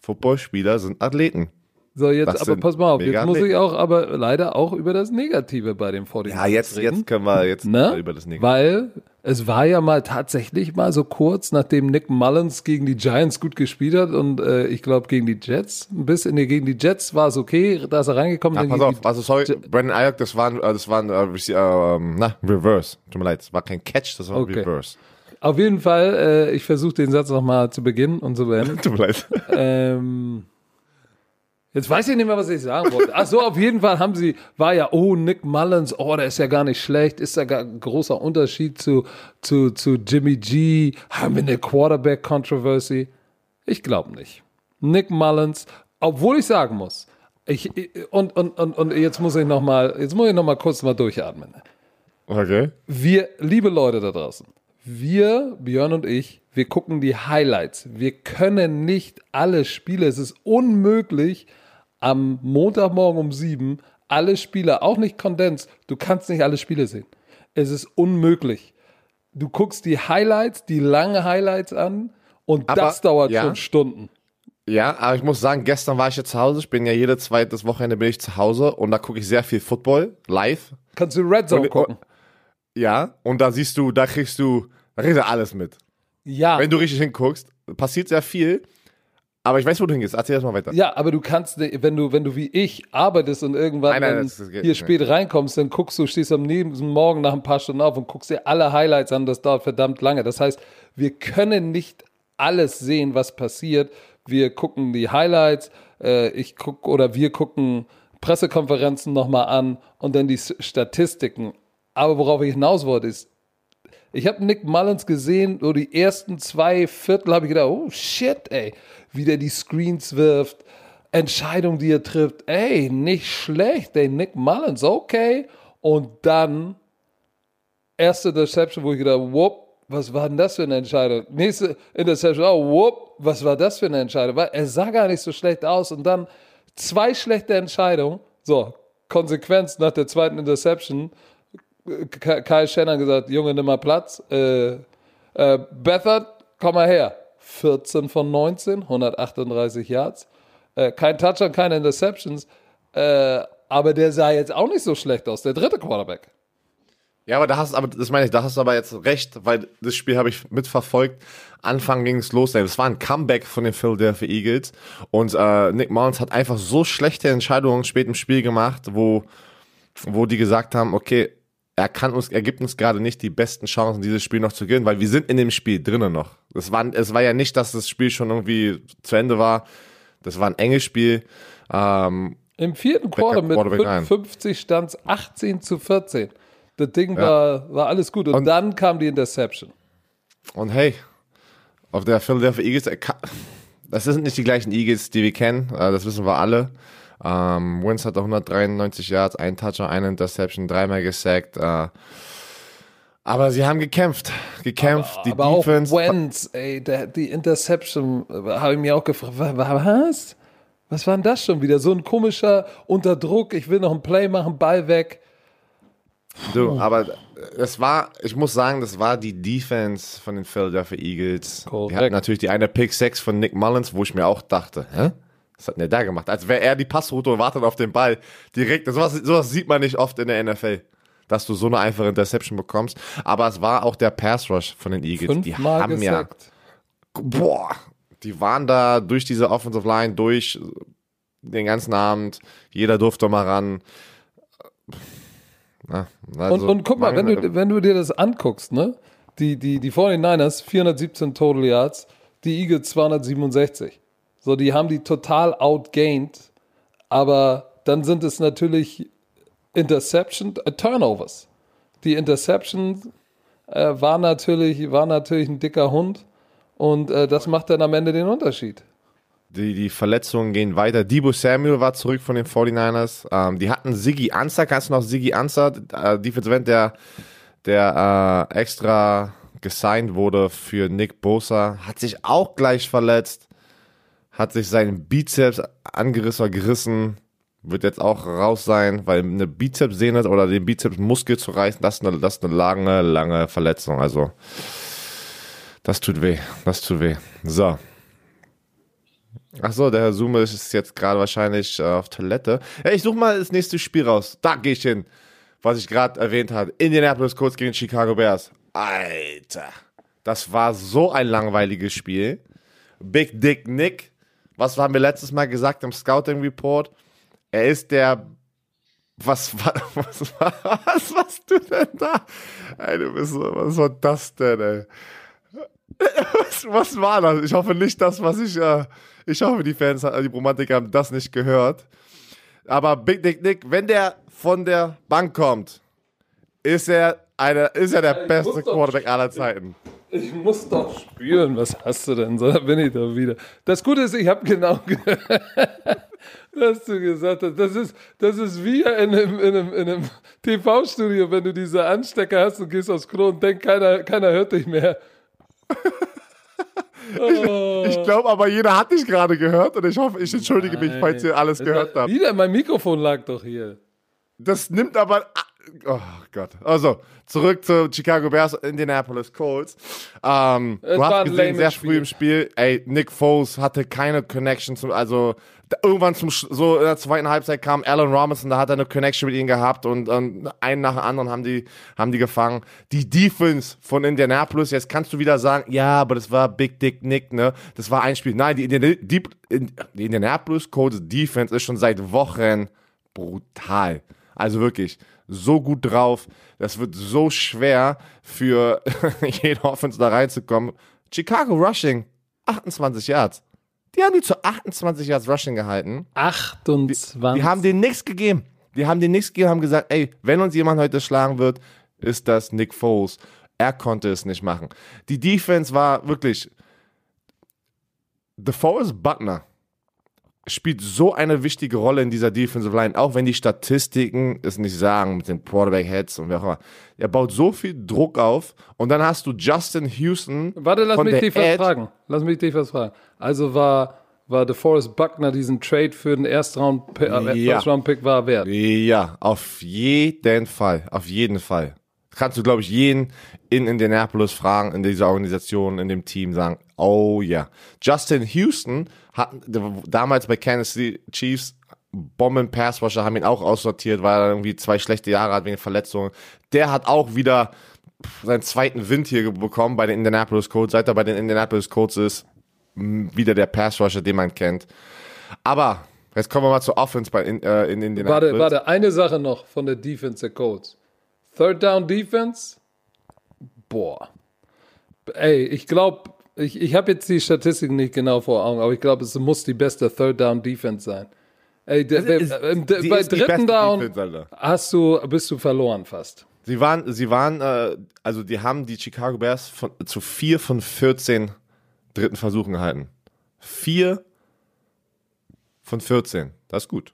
Footballspieler sind Athleten. So, jetzt aber pass mal auf, jetzt muss ich Athleten. auch aber leider auch über das Negative bei dem 49 Ja, jetzt, reden. jetzt können wir jetzt Ne? über das Negative. Weil es war ja mal tatsächlich mal so kurz, nachdem Nick Mullins gegen die Giants gut gespielt hat und äh, ich glaube gegen die Jets ein bisschen, nee, gegen die Jets war es okay, da ist er reingekommen. Ja, pass auf, also sorry, Brandon Ayuk, das war, ein- äh, das war äh, äh, ähm, na, Reverse. Tut mir leid, das war kein Catch, das war Okay. Reverse. Auf jeden Fall, äh, ich versuche den Satz nochmal zu beginnen und zu beenden. Tut mir leid. ähm, jetzt weiß ich nicht mehr, was ich sagen wollte. Ach so, auf jeden Fall haben sie, war ja, oh, Nick Mullins, oh, der ist ja gar nicht schlecht, ist da gar ein großer Unterschied zu, zu, zu Jimmy G, haben wir eine Quarterback-Controversy? Ich glaube nicht. Nick Mullins, obwohl ich sagen muss, ich, und, und, und, und jetzt muss ich noch mal, jetzt muss ich noch mal kurz mal durchatmen. Okay. Wir, liebe Leute da draußen, wir, Björn und ich, wir gucken die Highlights. Wir können nicht alle Spiele, es ist unmöglich, am Montagmorgen um sieben alle Spiele, auch nicht Kondens, du kannst nicht alle Spiele sehen. Es ist unmöglich. Du guckst die Highlights, die lange Highlights an und Aber, das dauert ja. schon Stunden. Ja, aber ich muss sagen, gestern war ich jetzt zu Hause. Ich bin ja jede zweites Wochenende bin ich zu Hause und da gucke ich sehr viel Football live. Kannst du Red Zone Und- gucken? Ja, und da siehst du, da kriegst du, da kriegst du alles mit. Ja. Wenn du richtig hinguckst, passiert sehr viel. Aber ich weiß, wo du hingehst. Erzähl das mal weiter. Ja, aber du kannst, wenn du, wenn du wie ich arbeitest und irgendwann Nein, nein, das- das hier nicht. spät reinkommst, dann guckst du, stehst am nächsten Morgen nach ein paar Stunden auf und guckst dir alle Highlights an. Das dauert verdammt lange. Das heißt, wir können nicht alles sehen, was passiert. Wir gucken die Highlights, äh, ich guck oder wir gucken Pressekonferenzen nochmal an und dann die Statistiken. Aber worauf ich hinaus wollte, ist, ich habe Nick Mullins gesehen, so die ersten zwei Viertel habe ich gedacht, oh shit, ey, wie der die Screens wirft, Entscheidung, die er trifft, ey, nicht schlecht, ey, Nick Mullins, okay. Und dann erste Interception, wo ich gedacht, whoop, was war denn das für eine Entscheidung? Nächste Interception, oh, whoop, was war das für eine Entscheidung? Weil er sah gar nicht so schlecht aus und dann zwei schlechte Entscheidungen. So, Konsequenz nach der zweiten Interception. Kyle Shannon gesagt, Junge, nimm mal Platz. Äh, äh, Bethard, komm mal her. 14 von 19, 138 Yards. Äh, kein Touchdown, keine Interceptions. Äh, aber der sah jetzt auch nicht so schlecht aus, der dritte Quarterback. Ja, aber da hast aber das meine ich, da hast du aber jetzt recht, weil das Spiel habe ich mitverfolgt. Anfang ging es los, das war ein Comeback von den Philadelphia Eagles und äh, Nick Mullins hat einfach so schlechte Entscheidungen spät im Spiel gemacht, wo wo die gesagt haben, okay, er kann uns, er gibt uns gerade nicht die besten Chancen, dieses Spiel noch zu gewinnen, weil wir sind in dem Spiel drinnen noch. Es war, es war ja nicht, dass das Spiel schon irgendwie zu Ende war. Das war ein enges Spiel. Ähm, Im vierten Quarter mit Quarterback rein. 50 stand es 18 zu 14. Das Ding war, war alles gut. Und, Und- dann kam die Interception. Und hey, auf der Philadelphia Eagles, äh, das sind nicht die gleichen Eagles, die wir kennen, äh, das wissen wir alle. Ähm, Wentz hatte 193 Yards, ein Touchdown, eine Interception, dreimal gesackt. Äh, aber sie haben gekämpft, gekämpft. die Aber Defense. auch Wentz, ey, der, die Interception, äh, habe ich mir auch gefragt, wa- wa- was? Was war denn das schon wieder? So ein komischer Unterdruck, ich will noch ein Play machen, Ball weg. Du, aber es war, ich muss sagen, das war die Defense von den Philadelphia Eagles. Korrekt. Die hatten natürlich die eine Pick 6 von Nick Mullins, wo ich mir auch dachte, hä? Was hat denn der da gemacht? Als wäre er die Passroute und wartet auf den Ball. Direkt, sowas, sowas sieht man nicht oft in der NFL. Dass du so eine einfache Interception bekommst. Aber es war auch der Pass Rush von den Eagles. die Fünfmal haben ja, gesackt. boah, die waren da durch diese Offensive Line durch den ganzen Abend. Jeder durfte mal ran. Na, Und, also, und guck mal, wenn du, wenn du dir das anguckst, ne? Die, die, die 49ers 417 Total Yards, die Eagles 267. So, die haben die total outgained, aber dann sind es natürlich Interception, äh, Turnovers. Die Interception äh, war, natürlich, war natürlich ein dicker Hund und äh, das macht dann am Ende den Unterschied. Die, die Verletzungen gehen weiter. Debo Samuel war zurück von den 49ers. Ähm, die hatten Siggy Ansah, kannst du noch Siggy Ansah, äh, Defensive End, der, der äh, extra gesigned wurde für Nick Bosa, hat sich auch gleich verletzt, hat sich seinen Bizeps angerissen oder gerissen, wird jetzt auch raus sein, weil eine Bizepssehne oder den Bizepsmuskel zu reißen, das ist eine, das ist eine lange, lange Verletzung. Also, das tut weh, das tut weh. So. Ach so, der Herr Zoom ist jetzt gerade wahrscheinlich äh, auf Toilette. Ja, ich suche mal das nächste Spiel raus. Da gehe ich hin. Was ich gerade erwähnt habe. Indianapolis Colts gegen Chicago Bears. Alter. Das war so ein langweiliges Spiel. Big Dick Nick. Was haben wir letztes Mal gesagt im Scouting Report? Er ist der. Was war. Was, was warst du denn da? Ey, du bist, was war das denn, ey? Was, was war das? Ich hoffe nicht das, was ich. Äh, ich hoffe, die Fans, äh, die Romantiker haben das nicht gehört. Aber Big Dick Nick, wenn der von der Bank kommt, ist er, eine, ist er der beste Quarterback aller Zeiten. Ich muss doch spüren, was hast du denn? So, da bin ich doch wieder. Das Gute ist, ich habe genau gehört, was du gesagt hast. Das ist, das ist wie in einem, in einem, in einem TV-Studio, wenn du diese Anstecker hast und gehst aufs Klo und denkst, keiner, keiner hört dich mehr. Oh. Ich glaube aber, jeder hat dich gerade gehört und ich hoffe, ich entschuldige mich, falls ihr alles gehört habt. Wieder, mein Mikrofon lag doch hier. Das nimmt aber. Oh Gott. Also, zurück zu Chicago Bears, Indianapolis Colts. Ähm, du hast gesehen, sehr Spiel. früh im Spiel, ey, Nick Foles hatte keine Connection zum, also irgendwann zum, so in der zweiten Halbzeit kam Alan Robinson, da hat er eine Connection mit ihm gehabt und, und einen nach dem anderen haben die, haben die gefangen. Die Defense von Indianapolis, jetzt kannst du wieder sagen, ja, aber das war Big Dick Nick, ne? Das war ein Spiel. Nein, die, Indiana- die, die Indianapolis Colts Defense ist schon seit Wochen brutal. Also wirklich so gut drauf. Das wird so schwer für jede Offense da reinzukommen. Chicago Rushing, 28 Yards. Die haben die zu 28 Yards Rushing gehalten. 28. Die haben denen nichts gegeben. Die haben denen nichts gegeben, haben gesagt, ey, wenn uns jemand heute schlagen wird, ist das Nick Foles. Er konnte es nicht machen. Die Defense war wirklich. DeForest Butler spielt so eine wichtige Rolle in dieser Defensive Line, auch wenn die Statistiken es nicht sagen mit den Quarterback Heads und wer auch immer. Er baut so viel Druck auf und dann hast du Justin Houston. Warte, lass mich dich was fragen. Lass mich dich was fragen. Also war, war DeForest Buckner diesen Trade für den Erstruund äh, Ja. First Round Pick war wert? Ja, auf jeden Fall. Auf jeden Fall. Kannst du, glaube ich, jeden in Indianapolis fragen, in dieser Organisation, in dem Team sagen, oh ja. Justin Houston hat damals bei Kansas City Chiefs Bomben Pass Rusher haben ihn auch aussortiert, weil er irgendwie zwei schlechte Jahre hat wegen Verletzungen. Der hat auch wieder seinen zweiten Wind hier bekommen bei den Indianapolis Colts. Seit er bei den Indianapolis Colts ist, m, wieder der Pass Rusher, den man kennt. Aber jetzt kommen wir mal zur Offense bei in, äh, in Indianapolis. Warte, warte, eine Sache noch von der Defense der Colts. Third Down Defense? Boah. Ey, ich glaube, ich, ich habe jetzt die Statistiken nicht genau vor Augen, aber ich glaube, es muss die beste Third Down Defense sein. Ey, der, ist- äh, äh, die bei ist dritten Down Defense, hast du, bist du verloren fast. Sie waren, sie waren, äh, also die haben die Chicago Bears von, zu vier von 14 dritten Versuchen gehalten. Vier von 14. Das ist gut.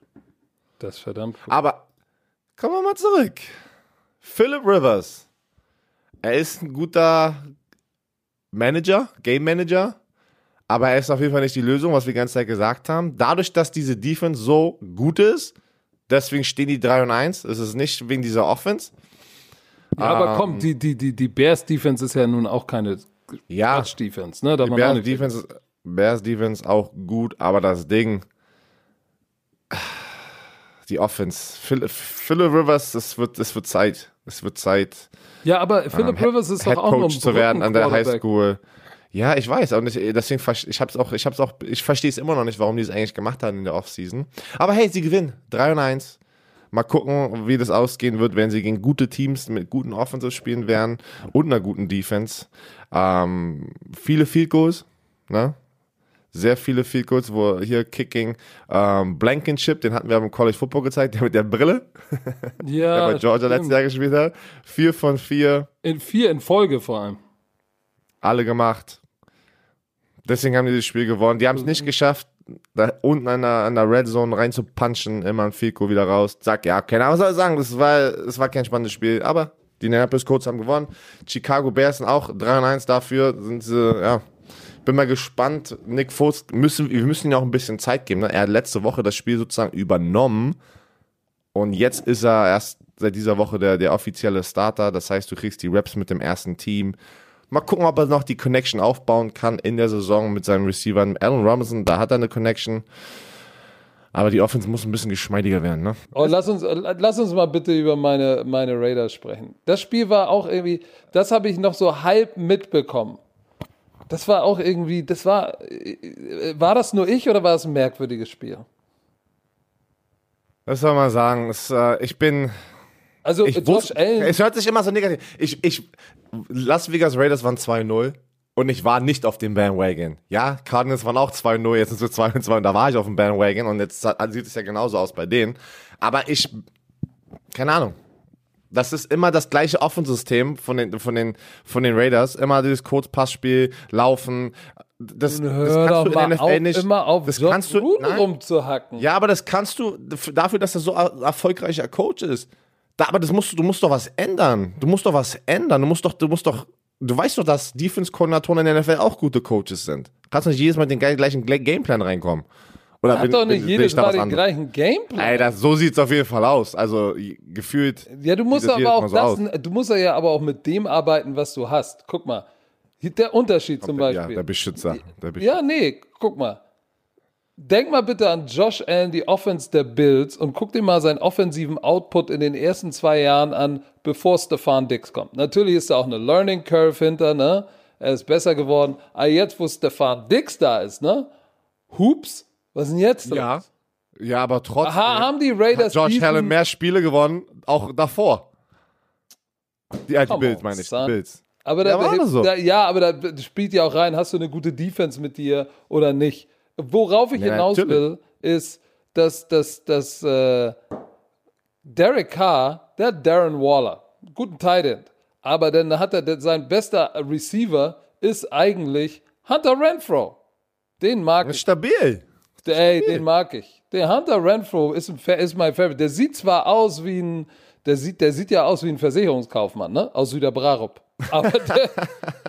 Das ist verdammt gut. Aber kommen wir mal zurück. Philip Rivers. Er ist ein guter Manager, Game Manager, aber er ist auf jeden Fall nicht die Lösung, was wir die ganze Zeit gesagt haben. Dadurch, dass diese Defense so gut ist, deswegen stehen die 3 und 1. Es ist nicht wegen dieser Offense. Ja, aber ähm, komm, die, die, die, die Bears Defense ist ja nun auch keine Ja, Quatsch Defense, ne? Man auch Bears Defense, Bears Defense auch gut, aber das Ding, die Offense, Phil, Philip Rivers, es wird, es wird Zeit. Es wird Zeit, Ja, aber Philip Head- Rivers ist doch Head auch nur ein Coach zu werden an der. Highschool. Ja, ich weiß, und ich, deswegen, ich hab's auch, ich hab's auch, ich verstehe es immer noch nicht, warum die es eigentlich gemacht haben in der Offseason. Aber hey, sie gewinnen. 3 und 1. Mal gucken, wie das ausgehen wird, wenn sie gegen gute Teams mit guten Offenses spielen werden und einer guten Defense. Ähm, viele Field Goals, ne? Sehr viele Field Goals, wo hier Kicking, ähm, Blankenship, den hatten wir im College Football gezeigt, der mit der Brille, Ja, der bei Georgia stimmt. letztes Jahr gespielt hat. Vier von vier, In vier in Folge vor allem. alle gemacht. Deswegen haben die das Spiel gewonnen. Die haben es nicht geschafft, da unten an der, an der Red Zone rein zu punchen, immer ein Fico wieder raus. Zack, ja, keine Ahnung, was soll ich sagen. Das war, das war kein spannendes Spiel, aber die Indianapolis Colts haben gewonnen. Chicago Bears sind auch 3 und 1 dafür. Sind sie, ja. Bin mal gespannt. Nick Foles, müssen, wir müssen ihm auch ein bisschen Zeit geben. Ne? Er hat letzte Woche das Spiel sozusagen übernommen. Und jetzt ist er erst seit dieser Woche der, der offizielle Starter. Das heißt, du kriegst die Raps mit dem ersten Team. Mal gucken, ob er noch die Connection aufbauen kann in der Saison mit seinen Receivern. Allen Robinson, da hat er eine Connection. Aber die Offense muss ein bisschen geschmeidiger werden, ne? Oh, lass uns, lass uns mal bitte über meine, meine Raiders sprechen. Das Spiel war auch irgendwie, das habe ich noch so halb mitbekommen. Das war auch irgendwie, das war, äh, war das nur ich oder war es ein merkwürdiges Spiel? Was soll man sagen? Es, äh, ich bin. Also Ich wusste, es hört sich immer so negativ. Ich, ich, Las Vegas Raiders waren 2-0 und ich war nicht auf dem Bandwagon. Ja, Cardinals waren auch 2-0, jetzt sind sie 2-2 und da war ich auf dem Bandwagon und jetzt sieht es ja genauso aus bei denen. Aber ich, keine Ahnung. Das ist immer das gleiche Offensystem von den, von den, von den Raiders. Immer dieses Kurzpassspiel, Laufen. Das, das kannst du in der NFL auf, nicht. immer auf das Josh kannst du, nein. rumzuhacken. Ja, aber das kannst du daf- dafür, dass er so er- erfolgreicher Coach ist. Da, aber das musst du, du musst doch was ändern. Du musst doch was ändern. Du musst doch, du musst doch, du weißt doch, dass Defense-Koordinatoren in der NFL auch gute Coaches sind. Kannst nicht jedes Mal mit dem ge- gleichen Gle- Gameplan reinkommen. Oder Hat bin- doch nicht bin- jedes Mal den gleichen Gameplan. Ey, das, so sieht's auf jeden Fall aus. Also gefühlt. Ja, du musst sieht aber auch so das, du musst ja aber auch mit dem arbeiten, was du hast. Guck mal, der Unterschied zum Ja, Beispiel. der Beschützer. Der Beschützer. Ja, nee, guck mal. Denk mal bitte an Josh Allen, die Offense der Bills, und guck dir mal seinen offensiven Output in den ersten zwei Jahren an, bevor Stefan Dix kommt. Natürlich ist da auch eine Learning Curve hinter, ne? Er ist besser geworden. Aber jetzt, wo Stefan Dix da ist, ne? Hups, was ist denn jetzt? los? Ja. Ja, aber trotzdem. Ha, haben die Raiders diesen- Allen mehr Spiele gewonnen, auch davor. Die, äh, die Bills, meine ich. Die. Bills. Aber da, Ja, doch so. da, ja, aber da spielt ja auch rein, hast du eine gute Defense mit dir oder nicht. Worauf ich Ja, hinaus natürlich. will, ist, dass, dass, dass äh, Derek Carr, der hat Darren Waller, guten Tight End, aber dann hat er, sein bester Receiver ist eigentlich Hunter Renfro. Den mag ich. stabil. Ey, den mag ich. Der Hunter Renfro ist, ist mein Favorite. Der sieht zwar aus wie ein, der sieht, der sieht ja aus wie ein Versicherungskaufmann, ne? Aus Süderbrarup. Aber der,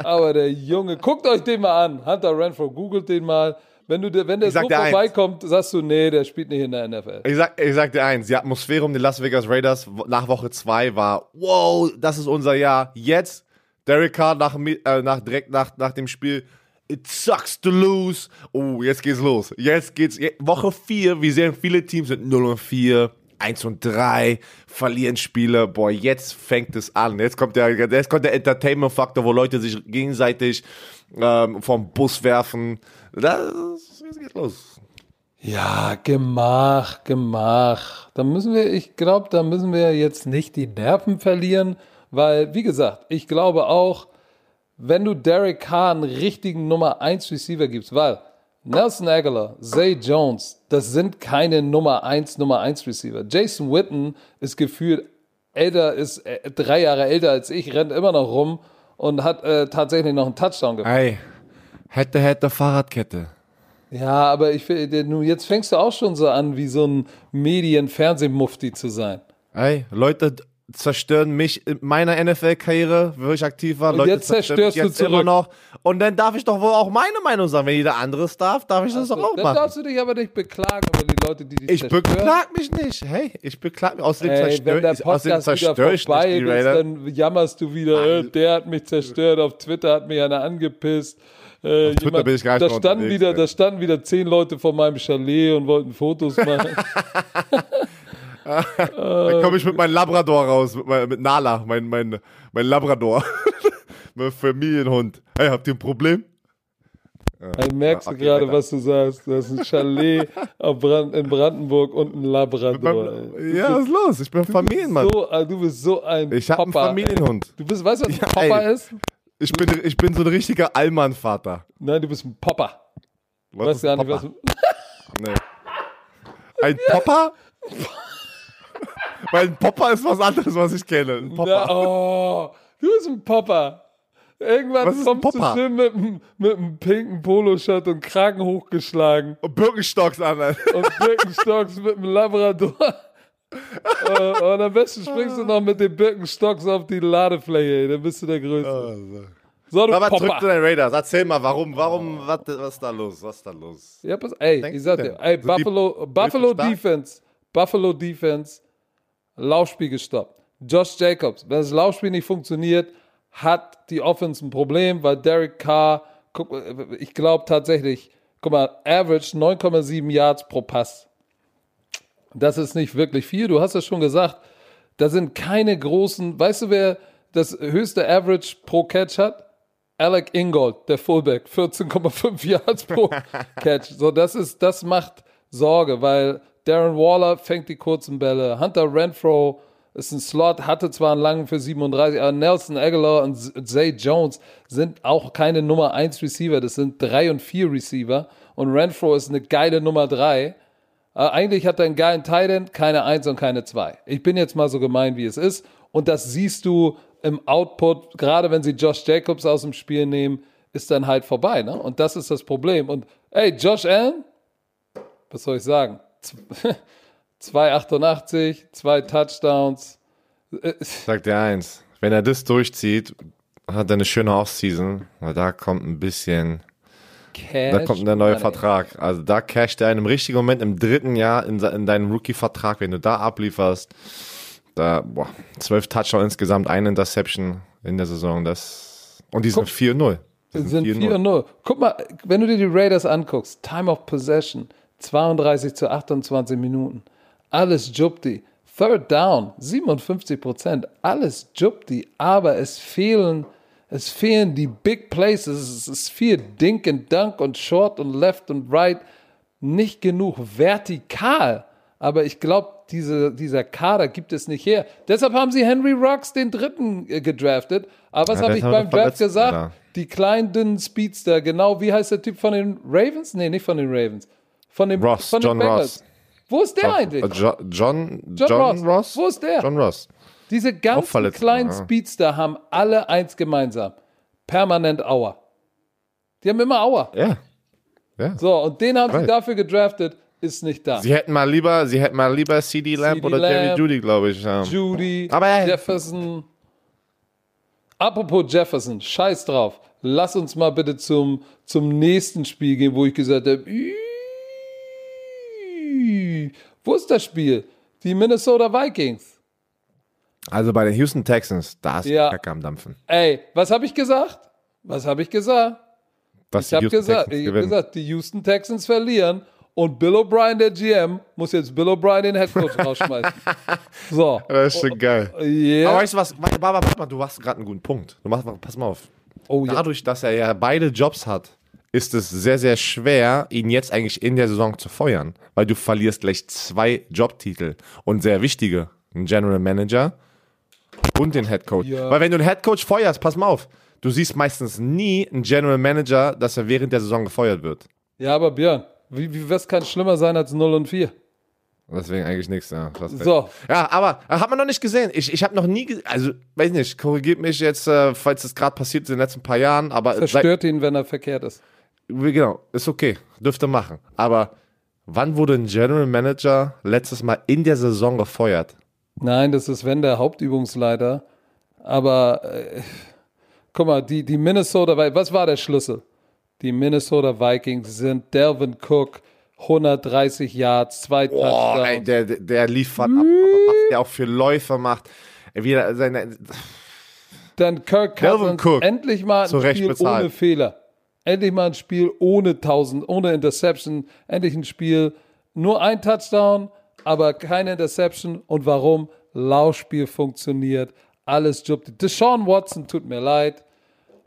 aber der Junge, guckt euch den mal an. Hunter Renfro, googelt den mal. Wenn, du, der- wenn der Ich so vorbeikommt, sagst du, nee, der spielt nicht in der NFL. Ich sag, ich sag dir eins, die Atmosphäre um die Las Vegas Raiders nach Woche 2 war, wow, das ist unser Jahr. Jetzt, Derek Carr nach, äh, nach, direkt nach, nach dem Spiel, it sucks to lose. Oh, jetzt geht's los. Jetzt geht's, Woche 4, wir sehen viele Teams sind 0 und 4, 1 und 3, verlieren Spiele. Boah, jetzt fängt es an. Jetzt kommt der, jetzt kommt der Entertainment-Faktor, wo Leute sich gegenseitig ähm, vom Bus werfen. Das, jetzt geht's los. Ja, gemach, gemach. Da müssen wir, ich glaube, da müssen wir jetzt nicht die Nerven verlieren, weil, wie gesagt, ich glaube auch, wenn du Derek Carr einen richtigen Nummer 1 Receiver gibst, weil Nelson Aguilar, Zay Jones, das sind keine Nummer 1, Nummer 1 Receiver. Jason Witten ist gefühlt älter, ist äh, drei Jahre älter als ich, rennt immer noch rum und hat äh, tatsächlich noch einen Touchdown gemacht. Ey, hätte, hätte Fahrradkette. Ja, aber ich nun, jetzt fängst du auch schon so an, wie so ein Medien-Fernsehmufti zu sein. Ey, Leute zerstören mich in meiner NFL-Karriere, wo ich aktiv war. Und Leute jetzt zerstörst mich du jetzt zurück. immer noch. Und dann darf ich doch wohl auch meine Meinung sagen. Wenn jeder anderes darf, darf ich das doch auch Dann machen. darfst du dich aber nicht beklagen über die Leute, die dich Ich zerstören. beklag mich nicht. Hey, ich beklag mich. Außerdem zerstöre ich, außerdem zerstöre ich nicht die Raider. dann jammerst du wieder, äh, der hat mich zerstört, auf Twitter hat mich einer angepisst. Äh, Twitter bin ich gar nicht da standen wieder, ey. Da standen wieder zehn Leute vor meinem Chalet und wollten Fotos machen. Dann komme ich mit meinem Labrador raus, mit, mein, mit Nala, mein, mein, mein Labrador. mein Familienhund. Hey, habt ihr ein Problem? Dann merkst du gerade, was du sagst. Du hast ein Chalet Brand, in Brandenburg und ein Labrador. ey. Ja, was ist los? Ich bin Familienmann. So, äh, du bist so ein Ich habe einen. Familienhund. Du bist, weißt du, was ein Ja, Popper ey. ist? Ich bin, ich bin so ein richtiger Allmann-Vater. Nein, du bist ein Popper. Was Weißt ist gar nicht, Popper? was. Nee. Ein Popper? Weil ein Popper ist was anderes, was ich kenne. Ein Popper. Na, oh, du bist ein Popper. Irgendwann Was ist ein kommst Popper? du schön mit, einem- mit einem pinken Poloshirt und Kragen hochgeschlagen Und Birkenstocks an. und Birkenstocks mit einem Labrador. und am besten springst du noch mit den Birkenstocks auf die Ladefläche, ey. dann bist du der Größte. So, du Aber Popper. den Raiders. Erzähl mal, warum, warum, was, was ist da los? Was ist da los? Ja, pass, ey, Denkst ich sag du dir, ey, die Buffalo, Buffalo? Defense, Buffalo Defense, Laufspiel gestoppt. Josh Jacobs, wenn das Laufspiel nicht funktioniert, hat die Offense ein Problem, weil Derek Carr, ich glaube tatsächlich, guck mal, Average 9,7 Yards pro Pass. Das ist nicht wirklich viel. Du hast es schon gesagt, da sind keine großen, weißt du, wer das höchste Average pro Catch hat? Alec Ingold, der Fullback, 14,5 Yards pro Catch. So, das ist, das macht Sorge, weil Darren Waller fängt die kurzen Bälle. Hunter Renfro ist ein Slot, hatte zwar einen langen für 37, aber Nelson Aguilar und Zay Jones sind auch keine Nummer 1 Receiver. Das sind 3 und 4 Receiver. Und Renfro ist eine geile Nummer 3. Äh, eigentlich hat er einen geilen Tight End, keine 1 und keine 2. Ich bin jetzt mal so gemein, wie es ist. Und das siehst du im Output, gerade wenn sie Josh Jacobs aus dem Spiel nehmen, ist dann halt vorbei. Ne? Und das ist das Problem. Und ey, Josh Allen, was soll ich sagen? Z- 2,88, zwei Touchdowns. Äh, Sag dir eins, wenn er das durchzieht, hat er eine schöne Offseason, weil da kommt ein bisschen, Cash da kommt der neue. Vertrag. Also da casht er in einem richtigen Moment im dritten Jahr in, in deinem Rookie-Vertrag, wenn du da ablieferst, da, boah, zwölf Touchdowns insgesamt, eine Interception in der Saison, das, und die sind 4-0. Die sind 4-0. Guck mal, wenn du dir die Raiders anguckst, Time of Possession, 32 zu 28 Minuten. Alles Jupti. Third Down, 57 Prozent. Alles Jupti. Aber es fehlen, es fehlen die Big Places. Es ist viel Dink and Dunk und Short und Left und Right. Nicht genug vertikal. Aber ich glaube, diese, dieser Kader gibt es nicht her. Deshalb haben sie Henry Rocks den dritten äh, gedraftet. Aber was Ja, habe ich beim Draft gesagt? Alter. Die kleinen, dünnen Speedster, genau, wie heißt der Typ von den Ravens? Nee, nicht von den Ravens. Von den, Ross, von John. Ross. Wo ist der eigentlich? Äh, Jo- John, John John, Ross. Ross. Wo ist der? John Ross. Diese ganzen kleinen ja. Speedster haben alle eins gemeinsam. Permanent Auer. Die haben immer Auer. Ja. ja. So, und den haben sie Right. dafür gedraftet, ist nicht da. Sie hätten mal lieber, sie hätten mal lieber CD Lamb oder Jerry Lamb. Judy, glaube ich. Ja. Judy, Aber ey. Jefferson. Apropos Jefferson, scheiß drauf. Lass uns mal bitte zum, zum nächsten Spiel gehen, wo ich gesagt habe, "Ih, wo ist das Spiel? Die Minnesota Vikings. Also bei den Houston Texans, da ist Ja. Kacke am Dampfen. Ey, was habe ich gesagt? Was habe ich gesagt? Was Ich habe gesagt, ich hab gesagt, die Houston Texans verlieren und Bill O'Brien, der GM, muss jetzt Bill O'Brien den Headcoach rausschmeißen. So. Das ist schon geil. Yeah. Aber weißt du was, warte, warte, warte mal, du hast gerade einen guten Punkt. Du machst, pass mal auf. Oh ja. Dadurch, dass er ja beide Jobs hat, ist es sehr, sehr schwer, ihn jetzt eigentlich in der Saison zu feuern, weil du verlierst gleich zwei Jobtitel und sehr wichtige, einen General Manager und den Head Coach. Ja. Weil wenn du einen Head Coach feuerst, pass mal auf, du siehst meistens nie einen General Manager, dass er während der Saison gefeuert wird. Ja, aber Björn, wie, wie was kann schlimmer sein als 0 und 4? Deswegen eigentlich nichts. Ja. So, Ja, aber äh, hat man noch nicht gesehen. Ich, ich habe noch nie, also weiß nicht, korrigiert mich jetzt, äh, falls das gerade passiert ist in den letzten paar Jahren, aber seit, zerstört ihn, wenn er verkehrt ist. Genau, ist okay, dürfte machen. Aber wann wurde ein General Manager letztes Mal in der Saison gefeuert? Nein, das ist wenn der Hauptübungsleiter. Aber äh, guck mal, die, die Minnesota, was war der Schlüssel? Die Minnesota Vikings sind Delvin Cook, 130 Yards, zwei Boah, Touchdowns. ey, der, der- liefert ab, aber was der auch für Läufe macht. Wieder seine, Dann Kirk Cousins, Cook, endlich mal ein Spiel bezahlt. ohne Fehler. Endlich mal ein Spiel ohne 1000, ohne Interception. Endlich ein Spiel, nur ein Touchdown, aber keine Interception. Und warum? Laufspiel funktioniert, alles jubbt. Deshaun Watson, tut mir leid.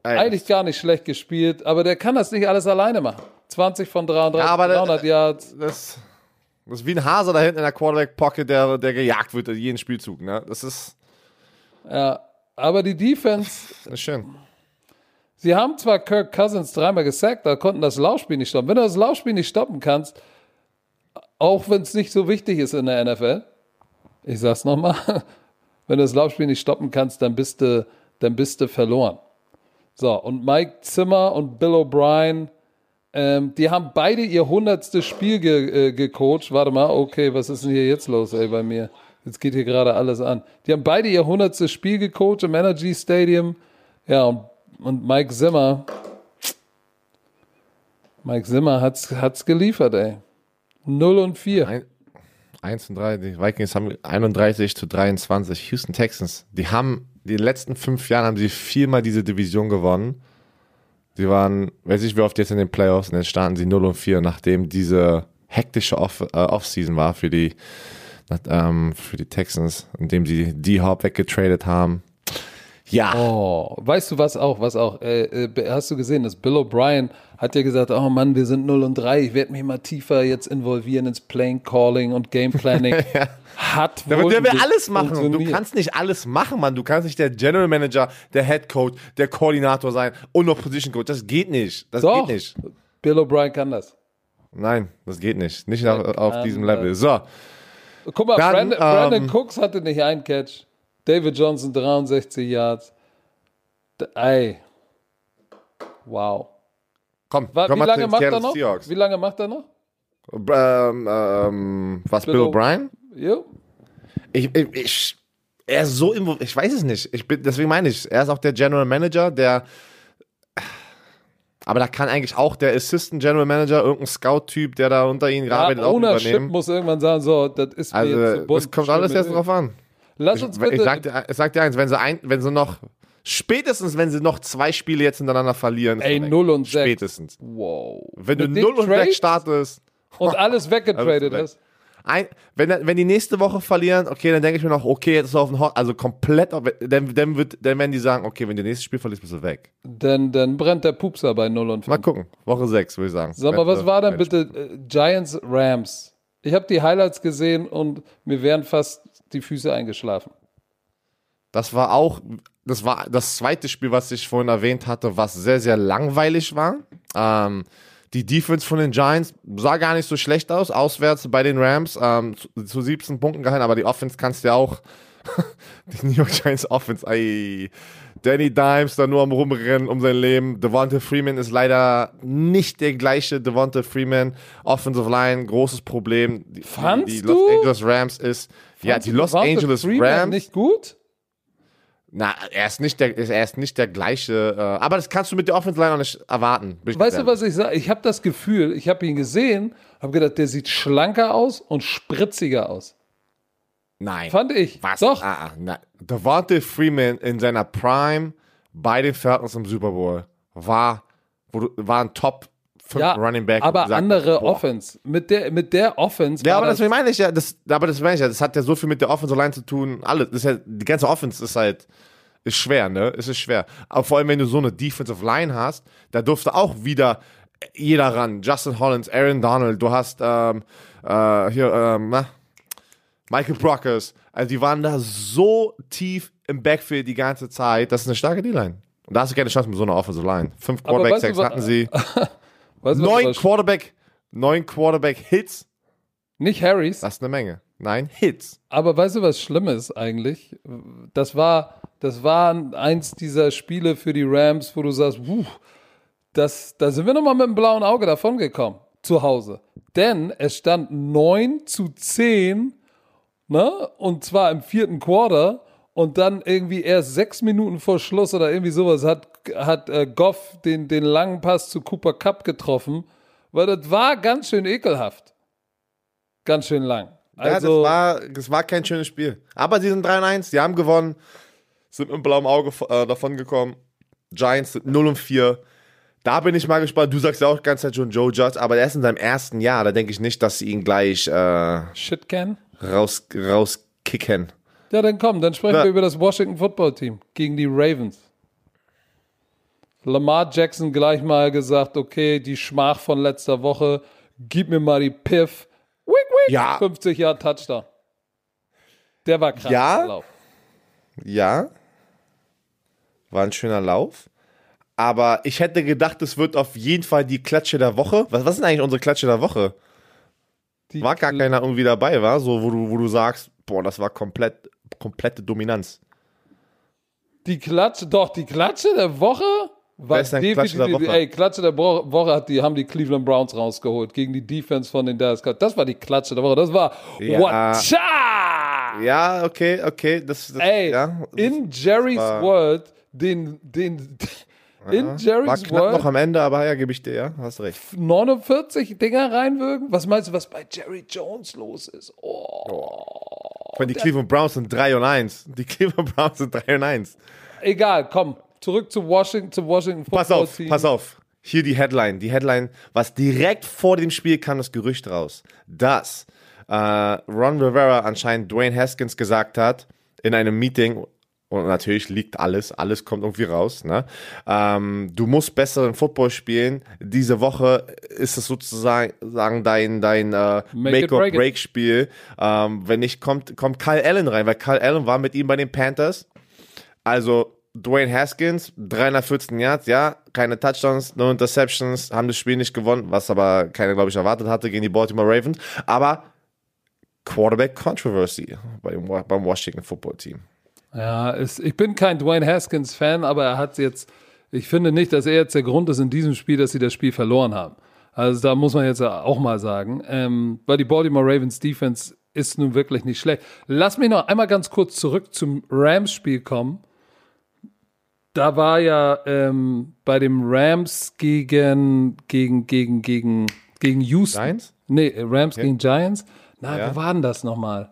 ey, eigentlich gar nicht schlecht gespielt, aber der kann das nicht alles alleine machen. 20 von 33, Ja, aber der- 300 Yards. das, das ist wie ein Hase da hinten in der Quarterback-Pocket, der, der gejagt wird in jeden Spielzug. Ne? Das ist, Ja, aber die Defense, das ist schön. Sie haben zwar Kirk Cousins dreimal gesackt, da konnten das Laufspiel nicht stoppen. Wenn du das Laufspiel nicht stoppen kannst, auch wenn es nicht so wichtig ist in der NFL, ich sag's nochmal, wenn du das Laufspiel nicht stoppen kannst, dann bist du, dann bist du verloren. So, und Mike Zimmer und Bill O'Brien, ähm, die haben beide ihr hundertstes Spiel ge äh, gecoacht. Warte mal, okay, was ist denn hier jetzt los, ey, bei mir? Jetzt geht hier gerade alles an. Die haben beide ihr hundertstes Spiel gecoacht im Energy Stadium. Ja, und, und Mike Zimmer, Mike Zimmer hat's, hat's geliefert, ey. 0 und 4. Ein, 1 und 3, die Vikings haben 31 zu 23. Houston Texans, die haben, die letzten fünf Jahren haben sie viermal diese Division gewonnen. Sie waren, weiß ich wie oft jetzt in den Playoffs und jetzt starten sie 0 und 4, nachdem diese hektische Off, äh, Offseason war für die, ähm, für die Texans, indem sie D-Hop weggetradet haben. Ja, Oh, weißt du was auch, was auch, äh, äh, hast du gesehen, dass Bill O'Brien hat ja gesagt, oh Mann, wir sind 0 und 3, ich werde mich mal tiefer jetzt involvieren ins Playing Calling und Game Planning. Hat Der, wohl der will nicht alles machen. Du kannst nicht alles machen, Mann. Du kannst nicht der General Manager, der Head Coach, der Koordinator sein und noch Position Coach. Das geht nicht. Das Doch, geht nicht. Bill O'Brien kann das. Nein, das geht nicht. Nicht auf, auf diesem Level. So, Guck mal, Dann, Brandon, Brandon ähm, Cooks hatte nicht einen Catch. David Johnson 63 Yards. Ey. Wow. komm, Wa- komm wie lange macht er noch? Seahawks. Wie lange macht er noch? Ähm, ähm, was, Bill, Bill O'Brien? Jo. Ich, ich, ich, er ist so involviert. Ich weiß es nicht. Ich bin, deswegen meine ich, er ist auch der General Manager, der. Aber da kann eigentlich auch der Assistant General Manager, irgendein Scout-Typ, der da unter ihnen Ja, gearbeitet auch Ownership übernehmen. muss irgendwann sagen, so, das ist mir Also, bunt. es kommt alles jetzt drauf an. Lass Ich, uns ich, bitte. sag dir, ich sag dir eins, wenn sie, ein, wenn sie noch, spätestens wenn sie noch zwei Spiele jetzt hintereinander verlieren. Ey, vorbei. 0 und 6. Spätestens. Wow. Wenn Mit du den 0 und 6 Trades startest, und alles weggetradet ist. ein, wenn, wenn die nächste Woche verlieren, okay, dann denke ich mir noch, okay, jetzt ist auf den Hot, also komplett, auf, dann, dann, wird, dann werden die sagen, okay, wenn du nächstes Spiel verlierst, bist du weg. Dann, dann brennt der Pupser bei 0 und 5. Mal gucken, Woche 6, würde ich sagen. Sag mal, was war denn Wettspiel. bitte äh, Giants Rams? Ich habe die Highlights gesehen und mir wären fast die Füße eingeschlafen. Das war auch, das war das zweite Spiel, was ich vorhin erwähnt hatte, was sehr, sehr langweilig war. Ähm, die Defense von den Giants sah gar nicht so schlecht aus, auswärts bei den Rams, ähm, zu, zu 17 Punkten gehalten, aber die Offense kannst du ja auch, die New York Giants Offense, ey, Danny Dimes da nur am rumrennen um sein Leben. Devonta Freeman ist leider nicht der gleiche Devonta Freeman. Offensive Line, großes Problem. Die, Fandst die du? Los Angeles Rams ist, ja, die Los Angeles Freeman Rams. nicht gut? Na, er ist nicht der, er ist nicht der gleiche, äh, aber das kannst du mit der Offensive Line auch nicht erwarten. Weißt du, was ich sage? Ich habe das Gefühl, ich habe ihn gesehen, habe gedacht, der sieht schlanker aus und spritziger aus. Nein. Fand ich. was? Doch. Ah, ah. Devontae Freeman in seiner Prime bei den Falcons im Super Bowl war, war ein Top 5 Ja, Running Back. aber gesagt, andere boah. Offense. Mit der, mit der Offense. Ja, aber das, das meine ich ja, das, aber das meine ich ja, das hat ja so viel mit der Offensive Line zu tun. Alles, das ist ja, die ganze Offense ist halt, ist schwer, ne? Es ist schwer. Aber vor allem, wenn du so eine Defensive Line hast, da durfte auch wieder jeder ran. Justin Hollins, Aaron Donald, du hast ähm, äh, hier, ähm, na, Michael Brockers. Also die waren da so tief im Backfield die ganze Zeit. Das ist eine starke D-Line. Und da hast du keine Chance mit so einer Offensive Line. Fünf Aber Quarterback weißt du, Sacks wa- hatten sie. weißt du, Neun Quarterback, neun Quarterback Hits. Nicht Harrys. Das ist eine Menge. Nein, Hits. Aber weißt du, was schlimm ist eigentlich? Das war, das war eins dieser Spiele für die Rams, wo du sagst, wuh, das, da sind wir nochmal mit dem blauen Auge davongekommen. Zu Hause. Denn es stand 9 zu 10, ne? Und zwar im vierten Quarter. Und dann irgendwie erst sechs Minuten vor Schluss oder irgendwie sowas hat, hat äh, Goff den, den langen Pass zu Cooper Cup getroffen. Weil das war ganz schön ekelhaft. Ganz schön lang. Ja, Also, das, war, das war kein schönes Spiel. Aber sie sind 3 1, die haben gewonnen, sind mit blauem Auge äh, davon gekommen. Giants sind 0 und 4. Da bin ich mal gespannt. Du sagst ja auch die ganze Zeit schon Joe Judge, aber er ist in seinem ersten Jahr. Da denke ich nicht, dass sie ihn gleich äh, Shit can. raus, rauskicken. Ja, dann komm, dann sprechen Ja. wir über das Washington Football Team gegen die Ravens. Lamar Jackson gleich mal gesagt, okay, die Schmach von letzter Woche, gib mir mal die Piff. Wick, wick, Ja. 50 Jahre Touchdown. Der war krass. Ja. Lauf. Ja. War ein schöner Lauf. Aber ich hätte gedacht, es wird auf jeden Fall die Klatsche der Woche. Was, was ist eigentlich unsere Klatsche der Woche? Die, War gar keiner irgendwie dabei, war? So, wo du, wo du sagst, boah, das war komplett, komplette Dominanz. Die Klatsche, doch, die Klatsche der Woche war denn Klatsche der Woche? Ey, Klatsche der Woche hat die, haben die Cleveland Browns rausgeholt gegen die Defense von den Dallas Cowboys. Das war die Klatsche der Woche. Das war Ja. Wacha! Ja, okay, okay. Das, das, Ey, ja, das in Jerry's war- World, den, den, in war Jerry's knapp World noch am Ende, aber ja, gebe ich dir, ja, hast recht. 49 Dinger reinwirken? Was meinst du, was bei Jerry Jones los ist? Oh. Von die Cleveland Browns sind 3 und 1. Die Cleveland Browns sind 3 und 1. Egal, komm, zurück zu Washington, zu Washington Pass Football auf, Team. pass auf. Hier die Headline. Die Headline, was direkt vor dem Spiel kam das Gerücht raus, dass äh, Ron Rivera anscheinend Dwayne Haskins gesagt hat in einem Meeting, und natürlich liegt alles, alles kommt irgendwie raus, ne? Ähm, du musst besseren Football spielen. Diese Woche ist es sozusagen sagen, dein, dein äh. Make-or-Break-Spiel. Ähm, wenn nicht, kommt, kommt Kyle Allen rein, weil Kyle Allen war mit ihm bei den Panthers. Also Dwayne Haskins, 314 Yards, ja, keine Touchdowns, no Interceptions, haben das Spiel nicht gewonnen, was aber keiner, glaube ich, erwartet hatte gegen die Baltimore Ravens. Aber Quarterback Controversy beim, beim Washington Football Team. Ja, ist, ich bin kein Dwayne Haskins Fan, aber er hat jetzt, ich finde nicht, dass er jetzt der Grund ist in diesem Spiel, dass sie das Spiel verloren haben. Also da muss man jetzt auch mal sagen, ähm, weil die Baltimore Ravens Defense ist nun wirklich nicht schlecht. Lass mich noch einmal ganz kurz zurück zum Rams-Spiel kommen. Da war ja ähm, bei dem Rams gegen, gegen, gegen, gegen, gegen Houston. Giants? Nee, Rams gegen Giants. Na, Ja. wo war denn das nochmal?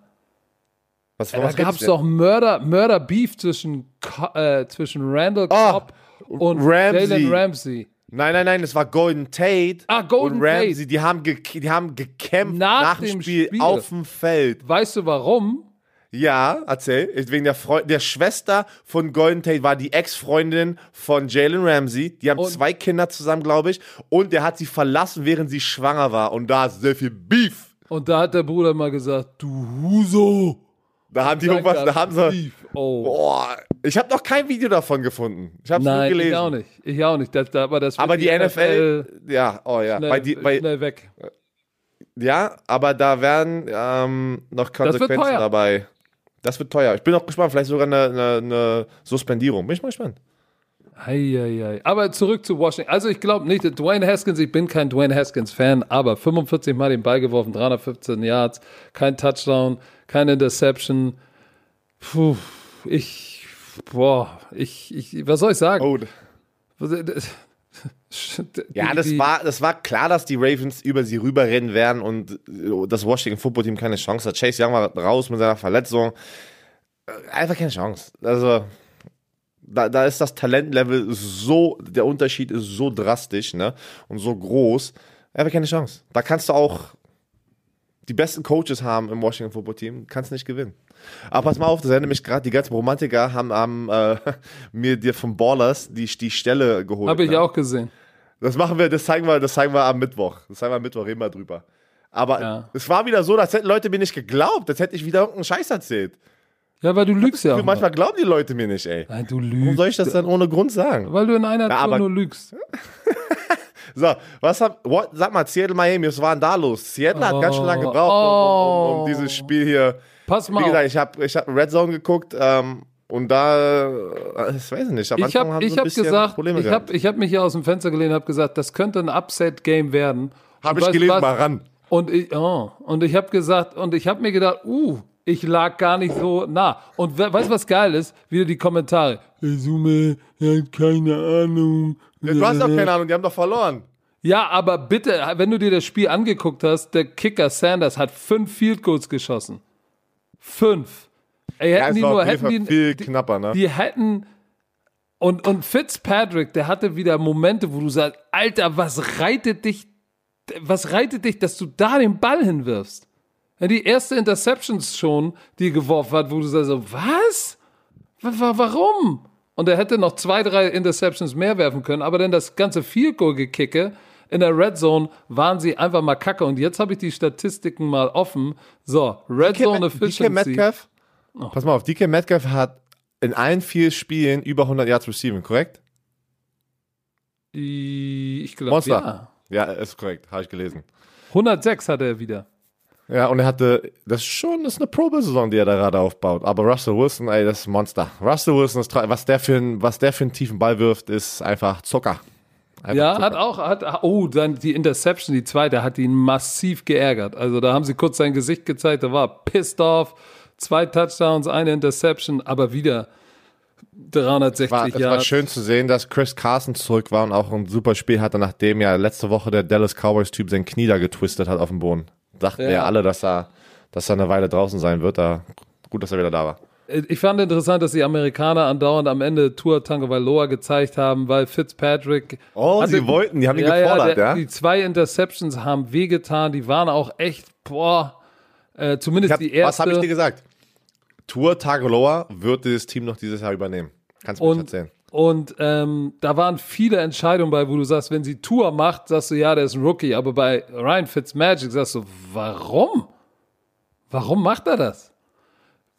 Was, Ja, da gab es doch Mörder, Mörder Beef zwischen, äh, zwischen Randall Cobb und Ah, Ramsey. Jalen Ramsey. Nein, nein, nein, es war Golden Tate Ah, Golden und Ramsey. Tate. Die haben, die haben gekämpft Nach nach, dem Spiel, Spiel. auf dem Feld. Weißt du warum? Ja, erzähl. Wegen der, Freu der Schwester von Golden Tate war die Ex-Freundin von Jalen Ramsey. Die haben Und- zwei Kinder zusammen, glaube ich. Und der hat sie verlassen, während sie schwanger war. Und da ist sehr viel Beef. Und da hat der Bruder mal gesagt, du Huso. Da haben die irgendwas, da haben sie. Oh. Boah, ich habe noch kein Video davon gefunden. Ich habe es nur Nein, gelesen. ich auch nicht. Ich auch nicht. Das, da, aber das Aber wird die NFL, ja, oh ja, schnell, bei die, bei, schnell weg. ja, aber da werden ähm, noch Konsequenzen teuer. dabei. Das wird teuer. Ich bin auch gespannt, vielleicht sogar eine, eine, eine Suspendierung. Bin ich mal gespannt. Eieiei. Aber zurück zu Washington. Also ich glaube nicht, Dwayne Haskins, ich bin kein Dwayne Haskins-Fan, aber 45 Mal den Ball geworfen, 315 Yards, kein Touchdown, keine Interception. Puh, ich, boah, ich, ich, was soll ich sagen? Oh, Ja, das war, das war klar, dass die Ravens über sie rüberrennen werden und äh, das Washington Football Team keine Chance hat. Chase Young war raus mit seiner Verletzung. Äh, Einfach keine Chance. Also, da, da ist das Talentlevel so, der Unterschied ist so drastisch, ne? Und so groß. Einfach keine Chance. Da kannst du auch die besten Coaches haben im Washington Football Team, kannst nicht gewinnen. Aber pass mal auf, das erinnert mich gerade, die ganzen Romantiker haben, haben äh, mir dir von Ballers die, die Stelle geholt. Habe ich ne? auch gesehen. Das machen wir, das zeigen wir, das zeigen wir am Mittwoch. Das zeigen wir am Mittwoch, reden wir drüber. Aber Ja. es war wieder so, als hätten Leute mir nicht geglaubt, als hätte ich wieder irgendeinen Scheiß erzählt. Ja, weil du lügst ja auch. Manchmal mal. glauben die Leute mir nicht, ey. Nein, du Warum lügst. soll ich das dann ohne Grund sagen? Weil du in einer Ja, Tour aber- nur lügst. So, was hat, what, sag mal, Seattle, Miami, was war denn da los? Seattle hat ganz schön lange gebraucht, um, um, um, um dieses Spiel hier. Pass Wie mal auf. gesagt, ich habe ich hab Red Zone geguckt ähm, und da, äh, ich weiß nicht, am Ich Anfang habe sie ich hab gesagt, Probleme ich habe hab mich hier aus dem Fenster gelehnt und habe gesagt, das könnte ein Upset-Game werden. Hab Und ich gelesen, was? mal ran. Und ich, oh, und ich habe gesagt, und ich habe mir gedacht, uh, ich lag gar nicht so nah. Und we weißt du, was geil ist? Wieder die Kommentare. Summe, er hat keine Ahnung. Ja, du hast doch keine Ahnung, die haben doch verloren. Ja, aber bitte, wenn du dir das Spiel angeguckt hast, der Kicker Sanders hat fünf Field Goals geschossen. Fünf. Ey, hätten Ja, die nur, hätten die, viel die, knapper, ne? die hätten und, und Fitzpatrick, der hatte wieder Momente, wo du sagst, Alter, was reitet dich, was reitet dich, dass du da den Ball hinwirfst? Die erste Interceptions schon, die er geworfen hat, wo du sagst, was? Wa- wa- Warum? Und er hätte noch zwei, drei Interceptions mehr werfen können, aber dann das ganze Field Goal gekicke. In der Red Zone waren sie einfach mal kacke. Und jetzt habe ich die Statistiken mal offen. So, Red DK, Zone Efficiency. DK Metcalf, pass mal auf, DK Metcalf hat in allen vier Spielen über 100 Yards receiving, korrekt? Ich glaube, Monster. ja. Ja, ist korrekt, habe ich gelesen. 106 hatte er wieder. Ja, und er hatte, das ist schon, das ist eine Probesaison, die er da gerade aufbaut. Aber Russell Wilson, ey, das ist ein Monster. Russell Wilson ist, was der für ein, was der für einen tiefen Ball wirft, ist einfach Zucker. Einfach Ja, Zucker. hat auch, hat, oh, dann die Interception, die zweite, hat ihn massiv geärgert. Also da haben sie kurz sein Gesicht gezeigt, da war pissed off. Zwei Touchdowns, eine Interception, aber wieder 360 war, es war schön zu sehen, dass Chris Carson zurück war und auch ein super Spiel hatte, nachdem ja letzte Woche der Dallas Cowboys-Typ sein Knie da getwistet hat auf dem Boden. Dachten Ja. wir alle, dass er, dass er eine Weile draußen sein wird. Da, gut, dass er wieder da war. Ich fand interessant, dass die Amerikaner andauernd am Ende Tour Tagovailoa gezeigt haben, weil Fitzpatrick. Oh, hatte- sie wollten, die haben ihn ja, gefordert, der, ja? Die zwei Interceptions haben wehgetan, die waren auch echt, boah, äh, zumindest hab, die was erste. habe ich dir gesagt? Tour Tagovailoa wird dieses Team noch dieses Jahr übernehmen. Kannst du mir nicht Und, erzählen. Und ähm, da waren viele Entscheidungen bei, wo du sagst, wenn sie Tour macht, sagst du, ja, der ist ein Rookie. Aber bei Ryan Fitzmagic sagst du, warum? Warum macht er das?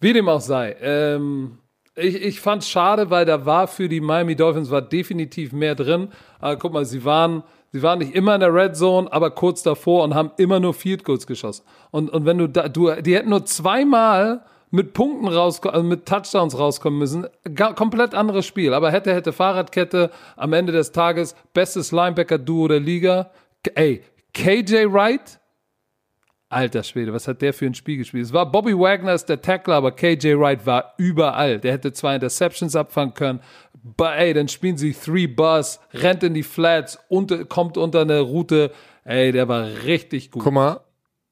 Wie dem auch sei. Ähm, ich, ich fand es schade, weil da war für die Miami Dolphins war definitiv mehr drin. Aber guck mal, sie waren, sie waren nicht immer in der Red Zone, aber kurz davor und haben immer nur Field Goals geschossen. Und, und wenn du da, du, die hätten nur zweimal mit Punkten rauskommen, also mit Touchdowns rauskommen müssen. Ga, komplett anderes Spiel. Aber hätte, hätte Fahrradkette am Ende des Tages bestes Linebacker-Duo der Liga. Ey, KJ Wright, Alter Schwede, was hat der für ein Spiel gespielt? Es war Bobby Wagner ist der Tackler, aber KJ Wright war überall. Der hätte zwei Interceptions abfangen können. Aber ey, dann spielen sie Three Bus, rennt in die Flats, unter, kommt unter eine Route. Ey, der war richtig gut. Guck mal,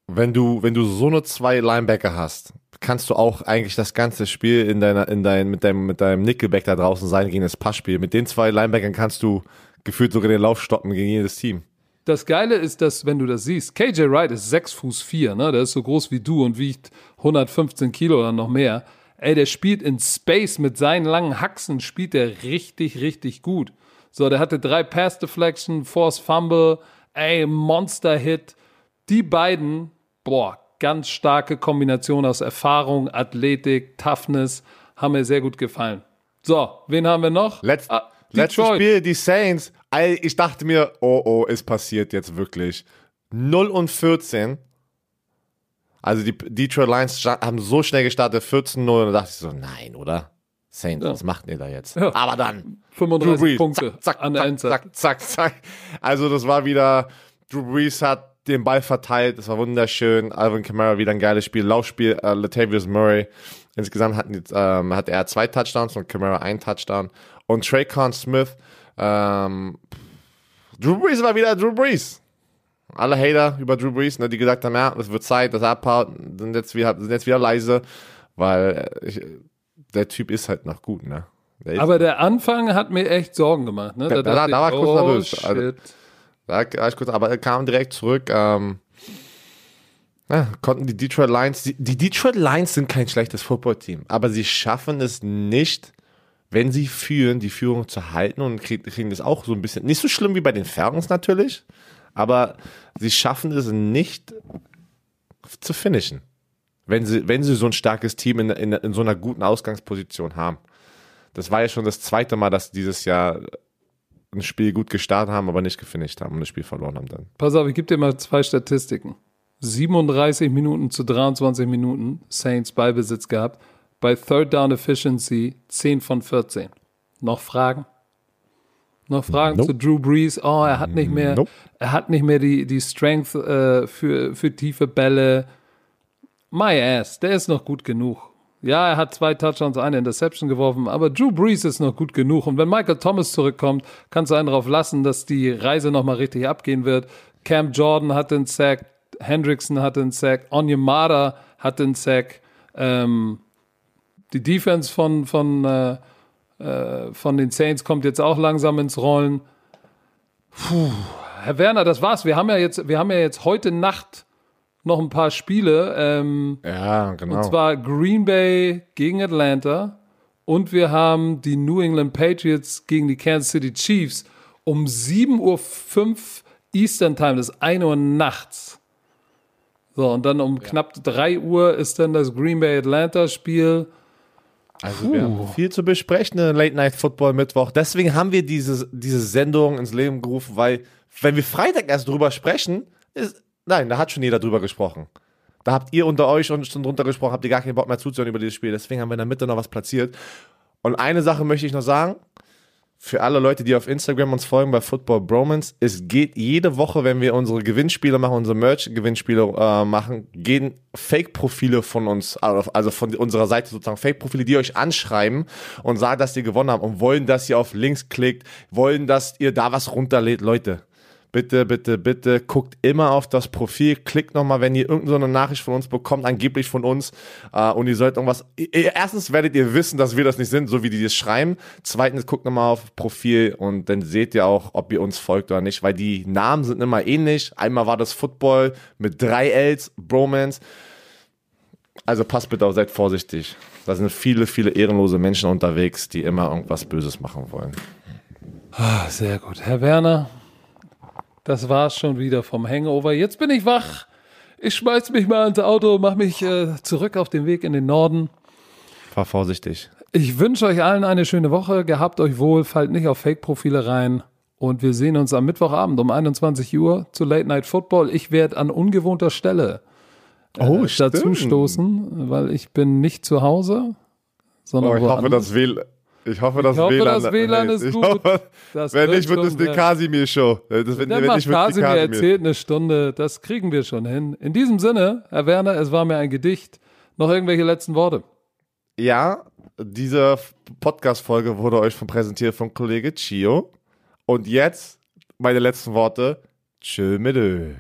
wenn du, wenn du so eine zwei Linebacker hast, kannst du auch eigentlich das ganze Spiel in deiner, in dein, mit deinem, mit deinem Nickelback da draußen sein gegen das Passspiel. Mit den zwei Linebackern kannst du gefühlt sogar den Lauf stoppen gegen jedes Team. Das Geile ist, dass, wenn du das siehst, KJ Wright ist 6 Fuß 4, ne? Der ist so groß wie du und wiegt 115 Kilo oder noch mehr. Ey, der spielt in Space mit seinen langen Haxen, spielt der richtig, richtig gut. So, der hatte drei Pass Deflection, Force Fumble, ey, Monster Hit. Die beiden, boah, ganz starke Kombination aus Erfahrung, Athletik, Toughness, haben mir sehr gut gefallen. So, wen haben wir noch? Letz, Ah, letztes Detroit. Spiel, die Saints, ich dachte mir, oh, oh, es passiert jetzt wirklich. 0 und 14. Also die Detroit Lions haben so schnell gestartet, 14-0, und da dachte ich so, nein, oder? Saints, was macht ihr da jetzt? Ja. Aber dann, 35 Drew Brees, Punkte zack, zack, an der zack, Endzeit. zack, zack, zack. Also das war wieder, Drew Brees hat den Ball verteilt, das war wunderschön. Alvin Kamara wieder ein geiles Spiel, Laufspiel, äh, Latavius Murray. Insgesamt hatten, die, ähm, hat er zwei Touchdowns und Kamara einen Touchdown. Und Traycon Smith, ähm, Drew Brees war wieder Drew Brees. Alle Hater über Drew Brees, ne, die gesagt haben, ja, es wird Zeit, dass er abhaut, sind jetzt wieder, sind jetzt wieder leise, weil äh, ich, der Typ ist halt noch gut, ne? Der Aber der Anfang hat mir echt Sorgen gemacht. Ne? Da- da- dachte da war ich kurz oh, nervös. Shit. Also- Da war ich kurz, aber er kam direkt zurück. Ähm, ja, konnten die Detroit Lions. Die, die Detroit Lions sind kein schlechtes Footballteam, aber sie schaffen es nicht, wenn sie führen, die Führung zu halten und kriegen, das auch so ein bisschen. Nicht so schlimm wie bei den Falcons natürlich, aber sie schaffen es nicht zu finishen. Wenn sie, wenn sie so ein starkes Team in, in, in so einer guten Ausgangsposition haben. Das war ja schon das zweite Mal, dass dieses Jahr ein Spiel gut gestartet haben, aber nicht gefinisht haben und das Spiel verloren haben dann. Pass auf, ich gebe dir mal zwei Statistiken. 37 Minuten zu 23 Minuten Saints Ballbesitz gehabt. Bei Third Down Efficiency 10 von 14. Noch Fragen? Noch Fragen Nope. zu Drew Brees? Oh, er hat nicht mehr, Nope. er hat nicht mehr die, die Strength äh, für, für tiefe Bälle. My ass, der ist noch gut genug. Ja, er hat zwei Touchdowns, eine Interception geworfen, aber Drew Brees ist noch gut genug. Und wenn Michael Thomas zurückkommt, kannst du einen darauf lassen, dass die Reise nochmal richtig abgehen wird. Cam Jordan hat den Sack, Hendrickson hat den Sack, Onyemata hat den Sack. Ähm, die Defense von, von, äh, äh, von den Saints kommt jetzt auch langsam ins Rollen. Puh. Herr Werner, das war's. Wir haben ja jetzt, wir haben ja jetzt heute Nacht noch ein paar Spiele. Ähm, Ja, genau. und zwar Green Bay gegen Atlanta Und wir haben die New England Patriots gegen die Kansas City Chiefs um 7.05 Uhr Eastern Time, das ist 1 Uhr nachts. So, und dann um ja. knapp 3 Uhr ist dann das Green Bay Atlanta Spiel. Also Puh. wir haben viel zu besprechen in Late Night Football Mittwoch. Deswegen haben wir diese, diese Sendung ins Leben gerufen, weil wenn wir Freitag erst drüber sprechen, ist, nein, da hat schon jeder drüber gesprochen. Da habt ihr unter euch schon drunter gesprochen, habt ihr gar keinen Bock mehr zuzuhören über dieses Spiel. Deswegen haben wir in der Mitte noch was platziert. Und eine Sache möchte ich noch sagen für alle Leute, die auf Instagram uns folgen bei Football Bromance, es geht jede Woche, wenn wir unsere Gewinnspiele machen, unsere Merch-Gewinnspiele äh, machen, gehen Fake-Profile von uns, also von unserer Seite sozusagen, Fake-Profile, die euch anschreiben und sagen, dass ihr gewonnen habt und wollen, dass ihr auf Links klickt, wollen, dass ihr da was runterlädt. Leute, bitte, bitte, bitte guckt immer auf das Profil, klickt nochmal, wenn ihr irgendeine Nachricht von uns bekommt, angeblich von uns, äh, und ihr sollt irgendwas. Erstens werdet ihr wissen, dass wir das nicht sind, so wie die das schreiben. Zweitens guckt nochmal auf Profil und dann seht ihr auch, ob ihr uns folgt oder nicht, weil die Namen sind immer ähnlich. Einmal war das Football mit drei Ls, Bromance. Also passt bitte auf, seid vorsichtig. Da sind viele, viele ehrenlose Menschen unterwegs, die immer irgendwas Böses machen wollen. Ah, sehr gut. Herr Werner, das war's schon wieder vom Hangover. Jetzt bin ich wach. Ich schmeiß mich mal ins Auto, mach mich äh, zurück auf den Weg in den Norden. Fahr vorsichtig. Ich wünsche euch allen eine schöne Woche. Gehabt euch wohl, fallt nicht auf Fake-Profile rein. Und wir sehen uns am Mittwochabend um 21 Uhr zu Late Night Football. Ich werde an ungewohnter Stelle äh, oh, dazu stoßen, weil ich bin nicht zu Hause. Sondern oh, ich hoffe, das WLAN ich hoffe, das, ich hoffe, WLAN, das WLAN ist ich gut. Hoffe, wenn nicht, wird es eine Kasimir-Show. Das, wenn, wenn nicht, wird Kasimir erzählt eine Stunde. Das kriegen wir schon hin. In diesem Sinne, Herr Werner, es war mir ein Gedicht. Noch irgendwelche letzten Worte? Ja, diese Podcast-Folge wurde euch von präsentiert von Kollege Chio. Und jetzt meine letzten Worte. Tschö mit Ö.